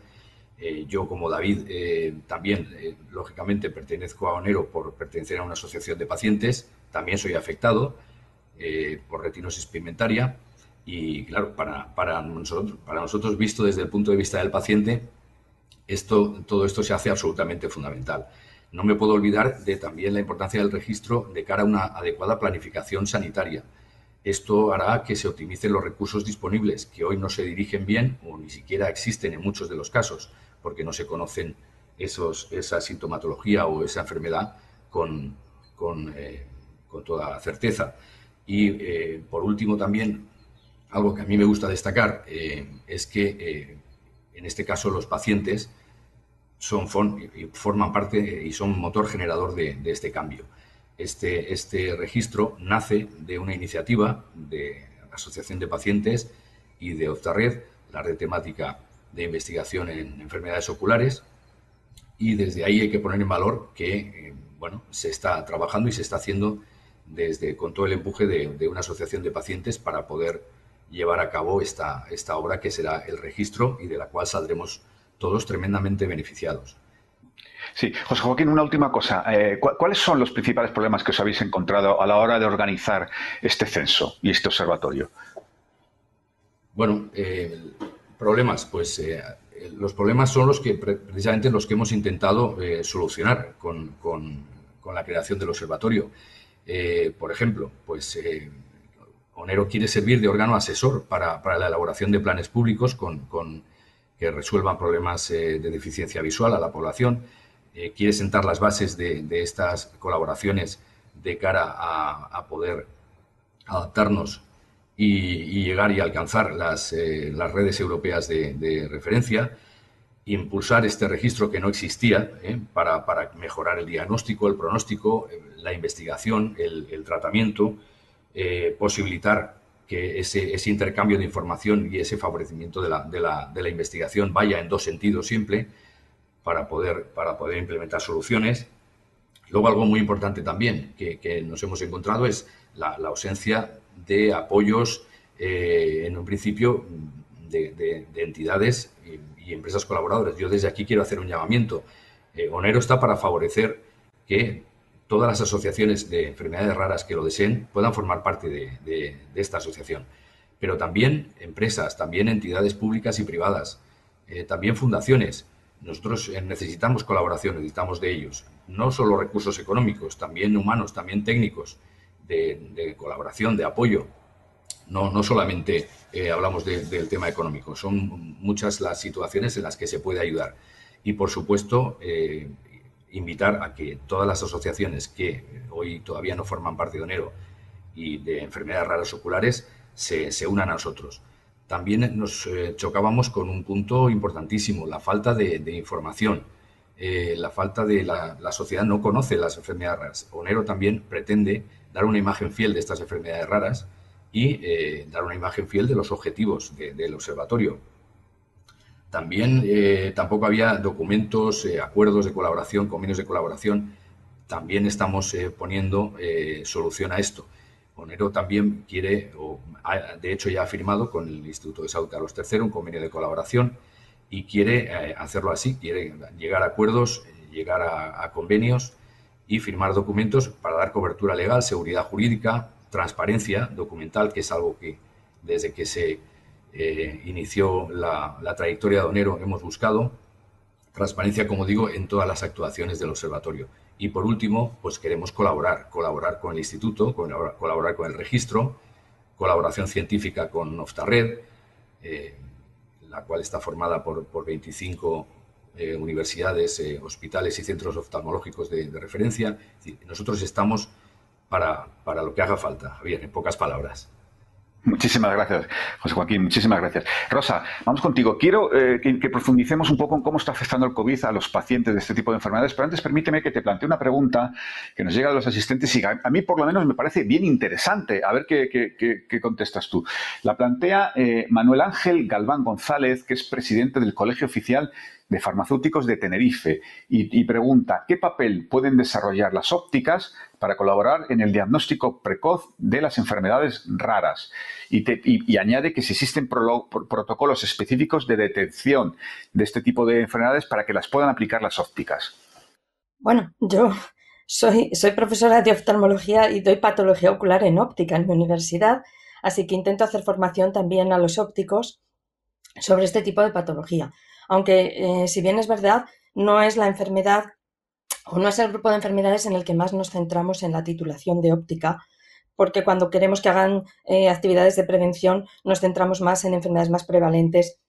Eh, yo, como David, eh, también, eh, lógicamente, pertenezco a Onero por pertenecer a una asociación de pacientes. También soy afectado por retinosis pigmentaria. Y, claro, para, para, nosotros, para nosotros, visto desde el punto de vista del paciente, esto, todo esto se hace absolutamente fundamental. No me puedo olvidar de también la importancia del registro de cara a una adecuada planificación sanitaria. Esto hará que se optimicen los recursos disponibles, que hoy no se dirigen bien o ni siquiera existen en muchos de los casos, porque no se conocen esos, esa sintomatología o esa enfermedad con, con, eh, toda certeza. Y eh, por último también, algo que a mí me gusta destacar eh, es que en este caso los pacientes son, forman parte y son motor generador de, este cambio. Este, este, registro nace de una iniciativa de la Asociación de Pacientes y de Red, la red temática de investigación en enfermedades oculares, y desde ahí hay que poner en valor que eh, bueno, se está trabajando y se está haciendo desde, con todo el empuje de, una asociación de pacientes para poder llevar a cabo esta, esta obra que será el registro y de la cual saldremos todos tremendamente beneficiados. Sí, José Joaquín, una última cosa. Eh, ¿Cuáles son los principales problemas que os habéis encontrado a la hora de organizar este censo y este observatorio? Bueno, eh, problemas, pues eh, los problemas son los que precisamente los que hemos intentado solucionar con, la creación del observatorio. por ejemplo, pues Onero quiere servir de órgano asesor para, la elaboración de planes públicos con que resuelvan problemas eh, de deficiencia visual a la población. Eh, quiere sentar las bases de, estas colaboraciones de cara a, poder adaptarnos y, llegar y alcanzar las, eh, las redes europeas de, referencia, impulsar este registro que no existía para, mejorar el diagnóstico, el pronóstico, la investigación, el tratamiento, posibilitar que ese, intercambio de información y ese favorecimiento de la, investigación vaya en dos sentidos siempre para poder, para poder implementar soluciones. Luego algo muy importante también que, nos hemos encontrado es la, ausencia de apoyos eh, en un principio de, entidades y, empresas colaboradoras. Yo desde aquí quiero hacer un llamamiento. Eh, Onero está para favorecer que todas las asociaciones de enfermedades raras que lo deseen puedan formar parte de, esta asociación. Pero también empresas, también entidades públicas y privadas, eh, también fundaciones. Nosotros eh, necesitamos colaboración, necesitamos de ellos. No solo recursos económicos, también humanos, también técnicos, de, colaboración, de apoyo. No, no solamente eh, hablamos del tema económico, son muchas las situaciones en las que se puede ayudar. Y por supuesto, invitar a que todas las asociaciones que hoy todavía no forman parte de Onero y de enfermedades raras oculares se, unan a nosotros. También nos eh, chocábamos con un punto importantísimo, la falta de, información. Eh, la falta de la, sociedad no conoce las enfermedades raras. Onero también pretende dar una imagen fiel de estas enfermedades raras y eh, dar una imagen fiel de los objetivos del observatorio. También eh, tampoco había documentos, eh, acuerdos de colaboración, convenios de colaboración. También estamos eh, poniendo solución a esto. Onero también quiere, o de hecho ya ha firmado con el Instituto de Salud Carlos III un convenio de colaboración y quiere hacerlo así, quiere llegar a acuerdos, llegar a convenios y firmar documentos para dar cobertura legal, seguridad jurídica, transparencia documental, que es algo que desde que se eh, inició la, trayectoria de Onero, hemos buscado transparencia, como digo, en todas las actuaciones del observatorio. Y por último, pues queremos colaborar, colaborar con el instituto, colaborar, con el registro, colaboración científica con Oftarred, eh, la cual está formada por, 25 eh, universidades, hospitales y centros oftalmológicos de, referencia. nosotros estamos para, para, lo que haga falta, bien, en pocas palabras. Muchísimas gracias, José Joaquín, muchísimas gracias. Rosa, vamos contigo. Quiero eh, que, profundicemos un poco en cómo está afectando el COVID a los pacientes de este tipo de enfermedades, pero antes permíteme que te plantee una pregunta que nos llega de los asistentes y a, mí por lo menos me parece bien interesante. A ver qué, contestas tú. La plantea eh, Manuel Ángel Galván González, que es presidente del Colegio Oficial de Farmacéuticos de Tenerife, y pregunta, ¿qué papel pueden desarrollar las ópticas para colaborar en el diagnóstico precoz de las enfermedades raras. Y, añade que si existen protocolos específicos de detención de este tipo de enfermedades para que las puedan aplicar las ópticas. Bueno, yo soy, soy profesora de oftalmología y doy patología ocular en óptica en mi universidad, así que intento hacer formación también a los ópticos sobre este tipo de patología. Aunque, eh, si bien es verdad, no es la enfermedad o no es el grupo de enfermedades en el que más nos centramos en la titulación de óptica, porque cuando queremos que hagan eh, actividades de prevención nos centramos más en enfermedades más prevalentes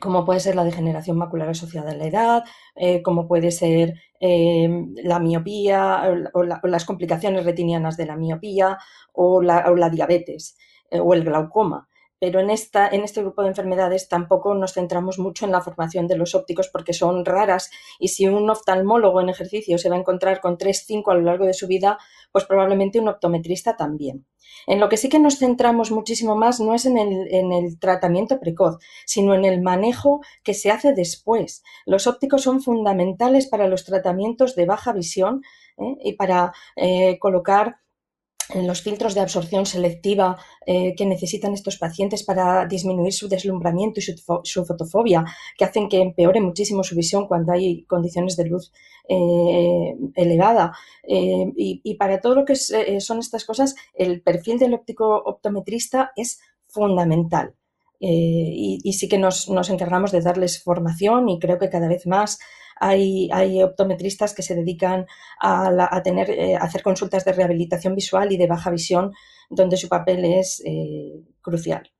como puede ser la degeneración macular asociada a la edad, eh, como puede ser eh, la miopía o, las complicaciones retinianas de la miopía o la diabetes o el glaucoma pero en, esta, en este grupo de enfermedades tampoco nos centramos mucho en la formación de los ópticos porque son raras y si un oftalmólogo en ejercicio se va a encontrar con 3, 5 a lo largo de su vida, pues probablemente un optometrista también. En lo que sí que nos centramos muchísimo más no es en el, tratamiento precoz, sino en el manejo que se hace después. Los ópticos son fundamentales para los tratamientos de baja visión ¿eh? y para eh, colocar en los filtros de absorción selectiva eh, que necesitan estos pacientes para disminuir su deslumbramiento y su, fotofobia, que hacen que empeore muchísimo su visión cuando hay condiciones de luz eh, elevada. Eh, y, para todo lo que son estas cosas, el perfil del óptico optometrista es fundamental. Y, sí que nos, nos encargamos de darles formación y creo que cada vez más hay, optometristas que se dedican a, tener, eh, hacer consultas de rehabilitación visual y de baja visión, donde su papel es eh, crucial.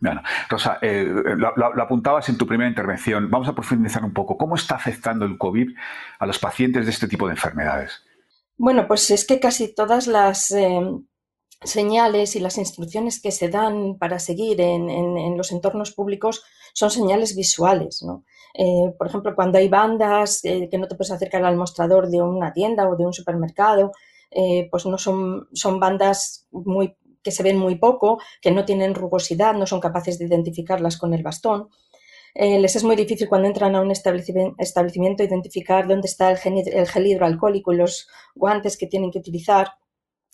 Bueno, Rosa, eh, lo, apuntabas en tu primera intervención. Vamos a profundizar un poco. ¿Cómo está afectando el COVID a los pacientes de este tipo de enfermedades? Bueno, pues es que casi todas las señales y las instrucciones que se dan para seguir en, en los entornos públicos son señales visuales. ¿no? Eh, por ejemplo, cuando hay bandas eh, que no te puedes acercar al mostrador de una tienda o de un supermercado, eh, pues no son, son bandas muy, que se ven muy poco, que no tienen rugosidad, no son capaces de identificarlas con el bastón. les es muy difícil cuando entran a un establecimiento identificar dónde está el, el gel hidroalcohólico y los guantes que tienen que utilizar.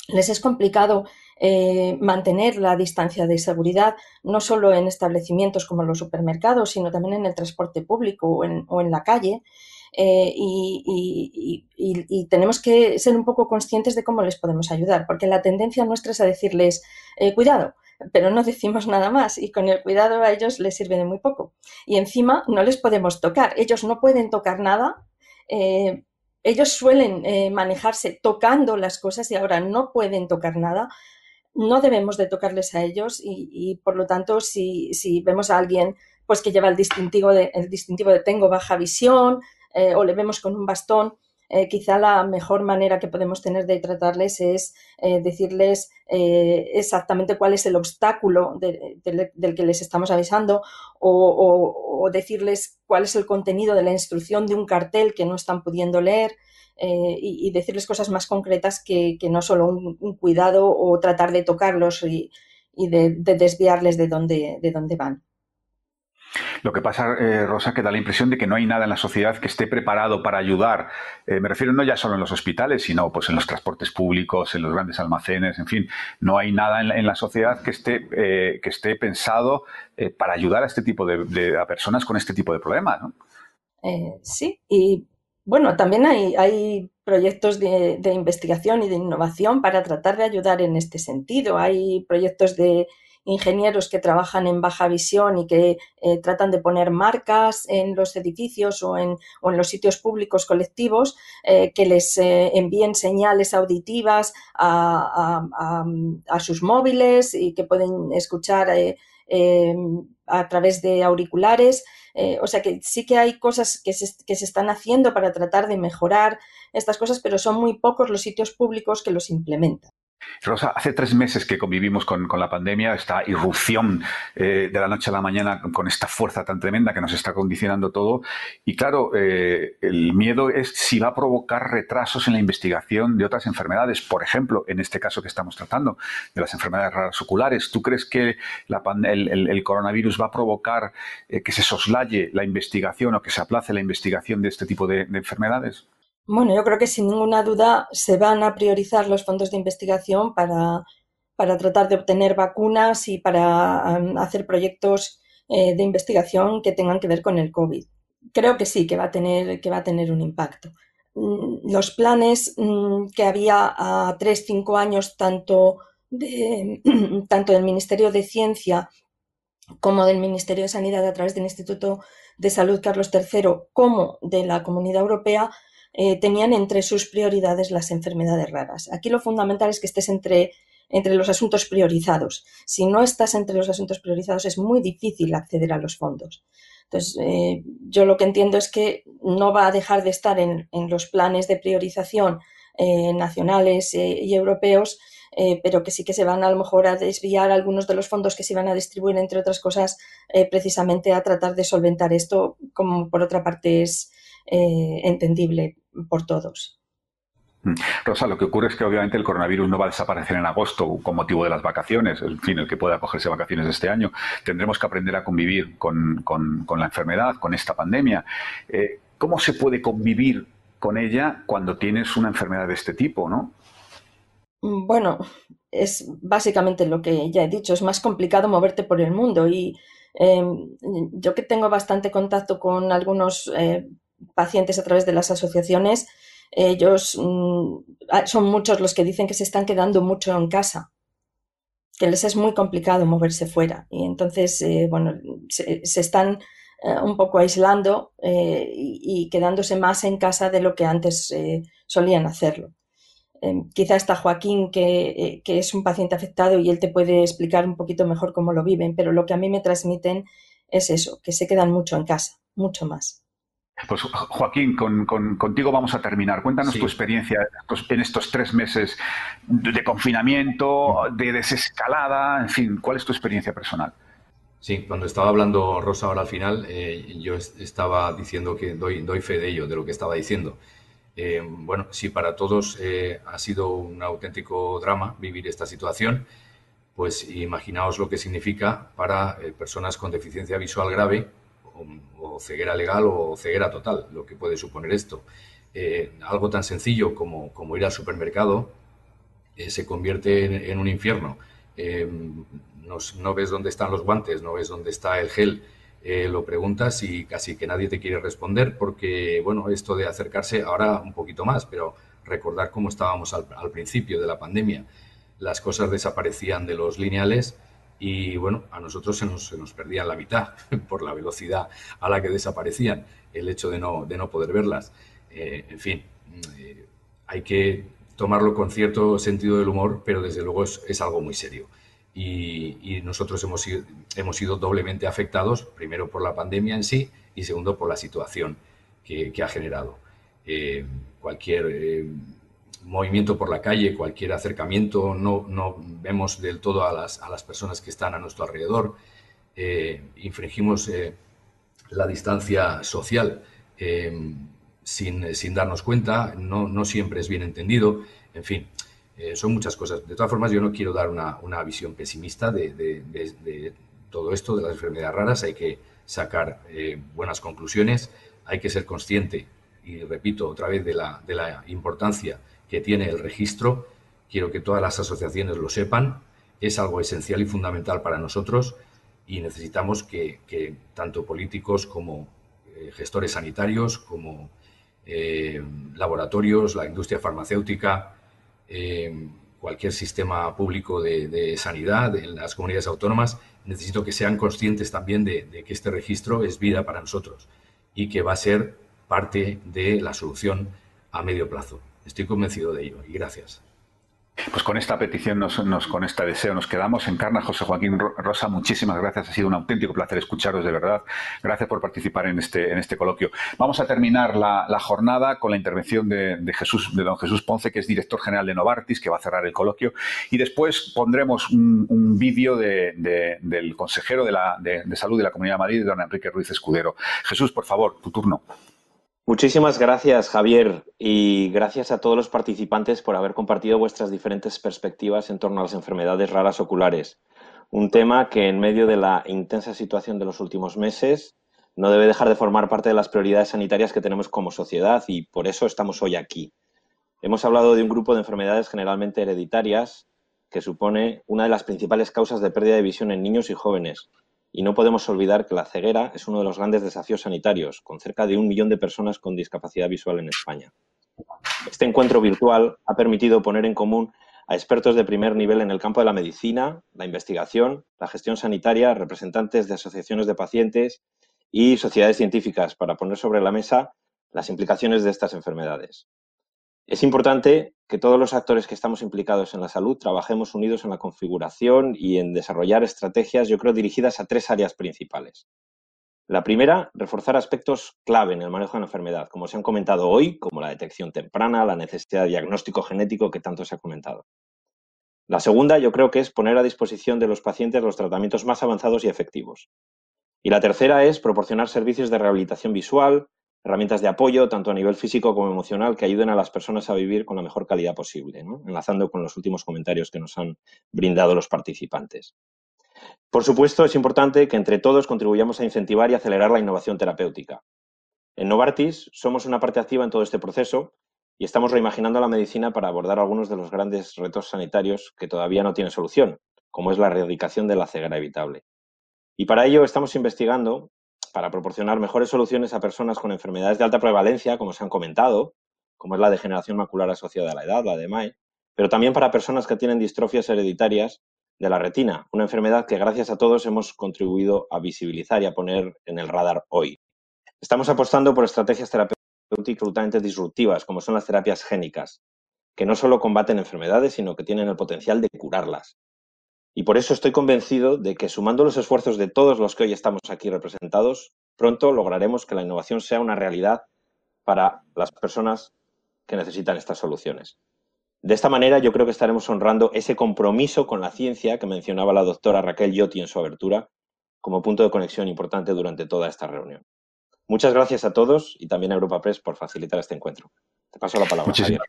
Les es complicado eh, mantener la distancia de seguridad, no solo en establecimientos como los supermercados, sino también en el transporte público o en, la calle. Eh, y, tenemos que ser un poco conscientes de cómo les podemos ayudar, porque la tendencia nuestra es a decirles, eh, cuidado, pero no decimos nada más y con el cuidado a ellos les sirve de muy poco. Y encima no les podemos tocar, ellos no pueden tocar nada. ellos suelen manejarse tocando las cosas y ahora no pueden tocar nada no debemos de tocarles a ellos y, por lo tanto si, vemos a alguien pues que lleva el distintivo de, el distintivo de tengo baja visión eh, o le vemos con un bastón, eh, quizá la mejor manera que podemos tener de tratarles es eh, decirles exactamente cuál es el obstáculo del que les estamos avisando o, decirles cuál es el contenido de la instrucción de un cartel que no están pudiendo leer. Eh, y, decirles cosas más concretas que, no solo un, cuidado o tratar de tocarlos y, de, desviarles de donde, de dónde van. Lo que pasa, eh, Rosa, que da la impresión de que no hay nada en la sociedad que esté preparado para ayudar. Eh, me refiero no ya solo en los hospitales, sino pues en los transportes públicos, en los grandes almacenes, en fin, no hay nada en la, sociedad que esté, que esté pensado para ayudar a este tipo de, a personas con este tipo de problemas. ¿no? sí, y bueno, también hay, proyectos de, investigación y de innovación para tratar de ayudar en este sentido. Hay proyectos de ingenieros que trabajan en baja visión y que eh, tratan de poner marcas en los edificios o en, los sitios públicos colectivos eh, que les eh, envíen señales auditivas a, sus móviles y que pueden escuchar a través de auriculares. Eh, o sea que sí que hay cosas que se, que se, están haciendo para tratar de mejorar estas cosas, pero son muy pocos los sitios públicos que los implementan. Rosa, hace tres meses que convivimos con, la pandemia, esta irrupción eh, de la noche a la mañana con esta fuerza tan tremenda que nos está condicionando todo. Y claro, eh, el miedo es si va a provocar retrasos en la investigación de otras enfermedades. Por ejemplo, en este caso que estamos tratando, de las enfermedades raras oculares. ¿Tú crees que el, coronavirus va a provocar eh, que se soslaye la investigación o que se aplace la investigación de este tipo de enfermedades? Bueno, yo creo que sin ninguna duda se van a priorizar los fondos de investigación para, para tratar de obtener vacunas y para hacer proyectos eh, de investigación que tengan que ver con el COVID. Creo que sí, que va a tener, que va a tener un impacto. Mm, los planes mm, que había a tres, cinco años, tanto, de, tanto del Ministerio de Ciencia como del Ministerio de Sanidad a través del Instituto de Salud Carlos III, como de la Comunidad Europea, eh, tenían entre sus prioridades las enfermedades raras. Aquí lo fundamental es que estés entre, entre los asuntos priorizados. Si no estás entre los asuntos priorizados es muy difícil acceder a los fondos. Entonces, eh, yo lo que entiendo es que no va a dejar de estar en, los planes de priorización eh, nacionales y europeos, pero que sí que se van a, lo mejor a desviar algunos de los fondos que se van a distribuir, entre otras cosas, precisamente a tratar de solventar esto, como por otra parte es entendible por todos. Mm. Rosa, lo que ocurre es que obviamente el coronavirus no va a desaparecer en agosto con motivo de las vacaciones, en fin, el que pueda acogerse vacaciones este año. Tendremos que aprender a convivir con, la enfermedad, con esta pandemia. Eh, ¿Cómo se puede convivir con ella cuando tienes una enfermedad de este tipo, no? Mm, bueno, es básicamente lo que ya he dicho, es más complicado moverte por el mundo y em, yo que tengo bastante contacto con algunos eh, pacientes a través de las asociaciones, ellos mm, ah, son muchos los que dicen que se están quedando mucho en casa, que les es muy complicado moverse fuera y entonces, eh, bueno, se, están eh, un poco aislando eh, y, quedándose más en casa de lo que antes solían hacerlo. quizá está Joaquín, que, que es un paciente afectado y él te puede explicar un poquito mejor cómo lo viven, pero lo que a mí me transmiten es eso, que se quedan mucho en casa, mucho más. Pues Joaquín, contigo vamos a terminar. Cuéntanos tu experiencia en estos tres meses de confinamiento, de desescalada, en fin, ¿cuál es tu experiencia personal? Sí, cuando estaba hablando Rosa ahora al final, eh, yo estaba diciendo que doy, doy fe de ello, de lo que estaba diciendo. Eh, bueno, sí, para todos eh, ha sido un auténtico drama vivir esta situación, pues imaginaos lo que significa para personas con deficiencia visual grave o, ceguera legal o ceguera total, lo que puede suponer esto. Eh, algo tan sencillo como, como, ir al supermercado eh, se convierte en, un infierno. Eh, no, ves dónde están los guantes, no ves dónde está el gel, lo preguntas y casi que nadie te quiere responder porque, bueno, esto de acercarse ahora un poquito más, pero recordar cómo estábamos al principio de la pandemia. Las cosas desaparecían de los lineales y bueno, a nosotros se nos, se nos perdían la mitad por la velocidad a la que desaparecían, el hecho de no, de no poder verlas. Eh, en fin, eh, hay que tomarlo con cierto sentido del humor, pero desde luego es, algo muy serio. Y, nosotros hemos sido, hemos sido doblemente afectados, primero por la pandemia en sí y segundo por la situación que, ha generado. Eh, cualquier movimiento por la calle, cualquier acercamiento, no, vemos del todo a las, a las, personas que están a nuestro alrededor, eh, infringimos eh, la distancia social eh, sin, darnos cuenta, no, siempre es bien entendido, en fin, son muchas cosas. De todas formas, yo no quiero dar una, visión pesimista de, todo esto, de las enfermedades raras, hay que sacar buenas conclusiones, hay que ser consciente, y repito otra vez, de la importancia que tiene el registro. Quiero que todas las asociaciones lo sepan. Es algo esencial y fundamental para nosotros y necesitamos que, tanto políticos como eh, gestores sanitarios, como eh, laboratorios, la industria farmacéutica, eh, cualquier sistema público de, sanidad en las comunidades autónomas, necesito que sean conscientes también de, de, que este registro es vida para nosotros y que va a ser parte de la solución a medio plazo. Estoy convencido de ello y gracias. Pues con esta petición, nos, con este deseo nos quedamos. Encarna José Joaquín Rosa, muchísimas gracias. Ha sido un auténtico placer escucharos, de verdad. Gracias por participar en este, este coloquio. Vamos a terminar la, jornada con la intervención de, Jesús, de don Jesús Ponce, que es director general de Novartis, que va a cerrar el coloquio. Y después pondremos un, vídeo del consejero de, la, de Salud de la Comunidad de Madrid, don Enrique Ruiz Escudero. Jesús, por favor, tu turno. Muchísimas gracias, Javier, y gracias a todos los participantes por haber compartido vuestras diferentes perspectivas en torno a las enfermedades raras oculares. Un tema que, en medio de la intensa situación de los últimos meses, no debe dejar de formar parte de las prioridades sanitarias que tenemos como sociedad y por eso estamos hoy aquí. Hemos hablado de un grupo de enfermedades generalmente hereditarias que supone una de las principales causas de pérdida de visión en niños y jóvenes, y no podemos olvidar que la ceguera es uno de los grandes desafíos sanitarios, con cerca de un millón de personas con discapacidad visual en España. Este encuentro virtual ha permitido poner en común a expertos de primer nivel en el campo de la medicina, la investigación, la gestión sanitaria, representantes de asociaciones de pacientes y sociedades científicas para poner sobre la mesa las implicaciones de estas enfermedades. Es importante que todos los actores que estamos implicados en la salud trabajemos unidos en la configuración y en desarrollar estrategias, yo creo, dirigidas a tres áreas principales. La primera, reforzar aspectos clave en el manejo de la enfermedad, como se han comentado hoy, como la detección temprana, la necesidad de diagnóstico genético que tanto se ha comentado. La segunda, yo creo que es poner a disposición de los pacientes los tratamientos más avanzados y efectivos. Y la tercera es proporcionar servicios de rehabilitación visual, herramientas de apoyo, tanto a nivel físico como emocional, que ayuden a las personas a vivir con la mejor calidad posible, enlazando con los últimos comentarios que nos han brindado los participantes. Por supuesto, es importante que entre todos contribuyamos a incentivar y acelerar la innovación terapéutica. En Novartis somos una parte activa en todo este proceso y estamos reimaginando la medicina para abordar algunos de los grandes retos sanitarios que todavía no tienen solución, como es la erradicación de la ceguera evitable. Y para ello estamos investigando para proporcionar mejores soluciones a personas con enfermedades de alta prevalencia, como se han comentado, como es la degeneración macular asociada a la edad, la de MAE, pero también para personas que tienen distrofias hereditarias de la retina, una enfermedad que gracias a todos hemos contribuido a visibilizar y a poner en el radar hoy. Estamos apostando por estrategias terapéuticas absolutamente disruptivas, como son las terapias génicas, que no solo combaten enfermedades, sino que tienen el potencial de curarlas. Y por eso estoy convencido de que sumando los esfuerzos de todos los que hoy estamos aquí representados, pronto lograremos que la innovación sea una realidad para las personas que necesitan estas soluciones. De esta manera yo creo que estaremos honrando ese compromiso con la ciencia que mencionaba la doctora Raquel Yotti en su abertura como punto de conexión importante durante toda esta reunión. Muchas gracias a todos y también a Europa Press por facilitar este encuentro. Te paso la palabra. Javier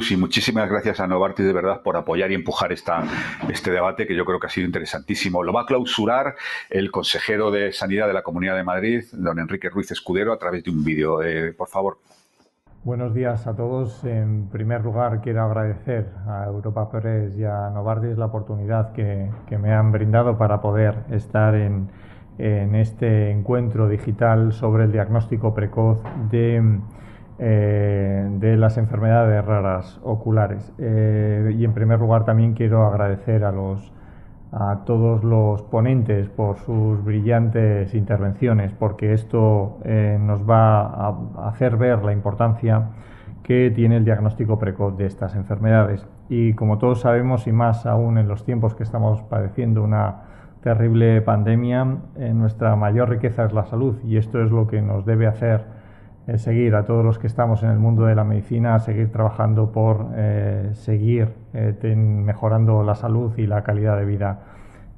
y muchísimas gracias a Novartis de verdad por apoyar y empujar esta, este debate que yo creo que ha sido interesantísimo. Lo va a clausurar el consejero de Sanidad de la Comunidad de Madrid, don Enrique Ruiz Escudero, a través de un vídeo. Eh, por favor. Buenos días a todos. En primer lugar, quiero agradecer a Europa Press y a Novartis la oportunidad que, que me han brindado para poder estar en, en este encuentro digital sobre el diagnóstico precoz de eh, de las enfermedades raras oculares. Eh, y en primer lugar también quiero agradecer a, los, a todos los ponentes por sus brillantes intervenciones, porque esto eh, nos va a hacer ver la importancia que tiene el diagnóstico precoz de estas enfermedades. Y como todos sabemos, y más aún en los tiempos que estamos padeciendo una terrible pandemia, nuestra mayor riqueza es la salud y esto es lo que nos debe hacer seguir a todos los que estamos en el mundo de la medicina, a seguir trabajando por eh, seguir eh, mejorando la salud y la calidad de vida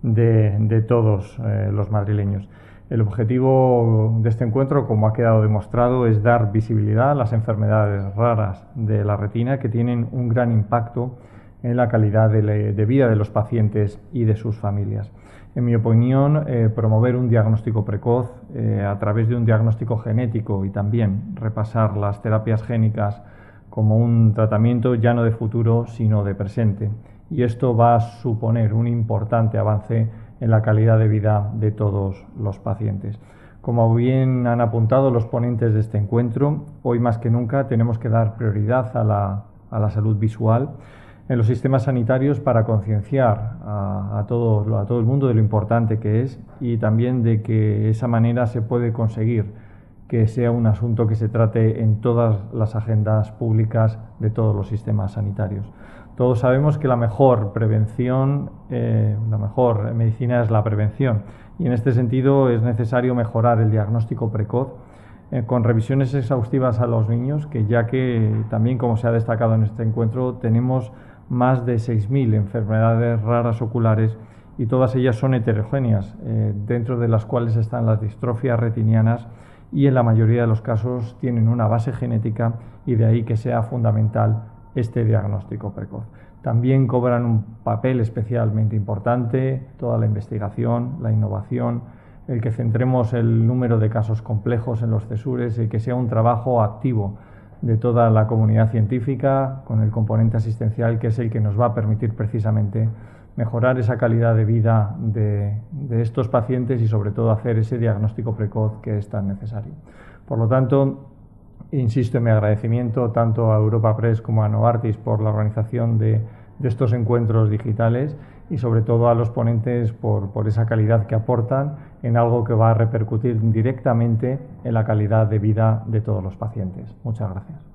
de, todos eh, los madrileños. El objetivo de este encuentro, como ha quedado demostrado, es dar visibilidad a las enfermedades raras de la retina que tienen un gran impacto en la calidad de vida de los pacientes y de sus familias en mi opinión, eh, promover un diagnóstico precoz eh, a través de un diagnóstico genético y también repasar las terapias génicas como un tratamiento ya no de futuro, sino de presente. Y esto va a suponer un importante avance en la calidad de vida de todos los pacientes. Como bien han apuntado los ponentes de este encuentro, hoy más que nunca tenemos que dar prioridad a la, a la salud visual en los sistemas sanitarios para concienciar a, todo, a todo el mundo de lo importante que es y también de que esa manera se puede conseguir que sea un asunto que se trate en todas las agendas públicas de todos los sistemas sanitarios. Todos sabemos que la mejor prevención, eh, la mejor medicina es la prevención y en este sentido es necesario mejorar el diagnóstico precoz eh, con revisiones exhaustivas a los niños, que ya que también como se ha destacado en este encuentro tenemos más de 6.000 enfermedades raras oculares y todas ellas son heterogéneas, eh, dentro de las cuales están las distrofias retinianas y en la mayoría de los casos tienen una base genética y de ahí que sea fundamental este diagnóstico precoz. También cobran un papel especialmente importante toda la investigación, la innovación, el que centremos el número de casos complejos en los cesures y que sea un trabajo activo de toda la comunidad científica con el componente asistencial que es el que nos va a permitir precisamente mejorar esa calidad de vida de, de, estos pacientes y sobre todo hacer ese diagnóstico precoz que es tan necesario. Por lo tanto, insisto en mi agradecimiento tanto a Europa Press como a Novartis por la organización de, de estos encuentros digitales y sobre todo a los ponentes por, por, esa calidad que aportan en algo que va a repercutir directamente en la calidad de vida de todos los pacientes. Muchas gracias.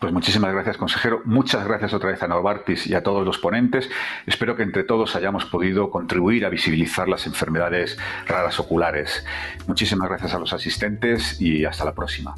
Pues muchísimas gracias, consejero. Muchas gracias otra vez a Novartis y a todos los ponentes. Espero que entre todos hayamos podido contribuir a visibilizar las enfermedades raras oculares. Muchísimas gracias a los asistentes y hasta la próxima.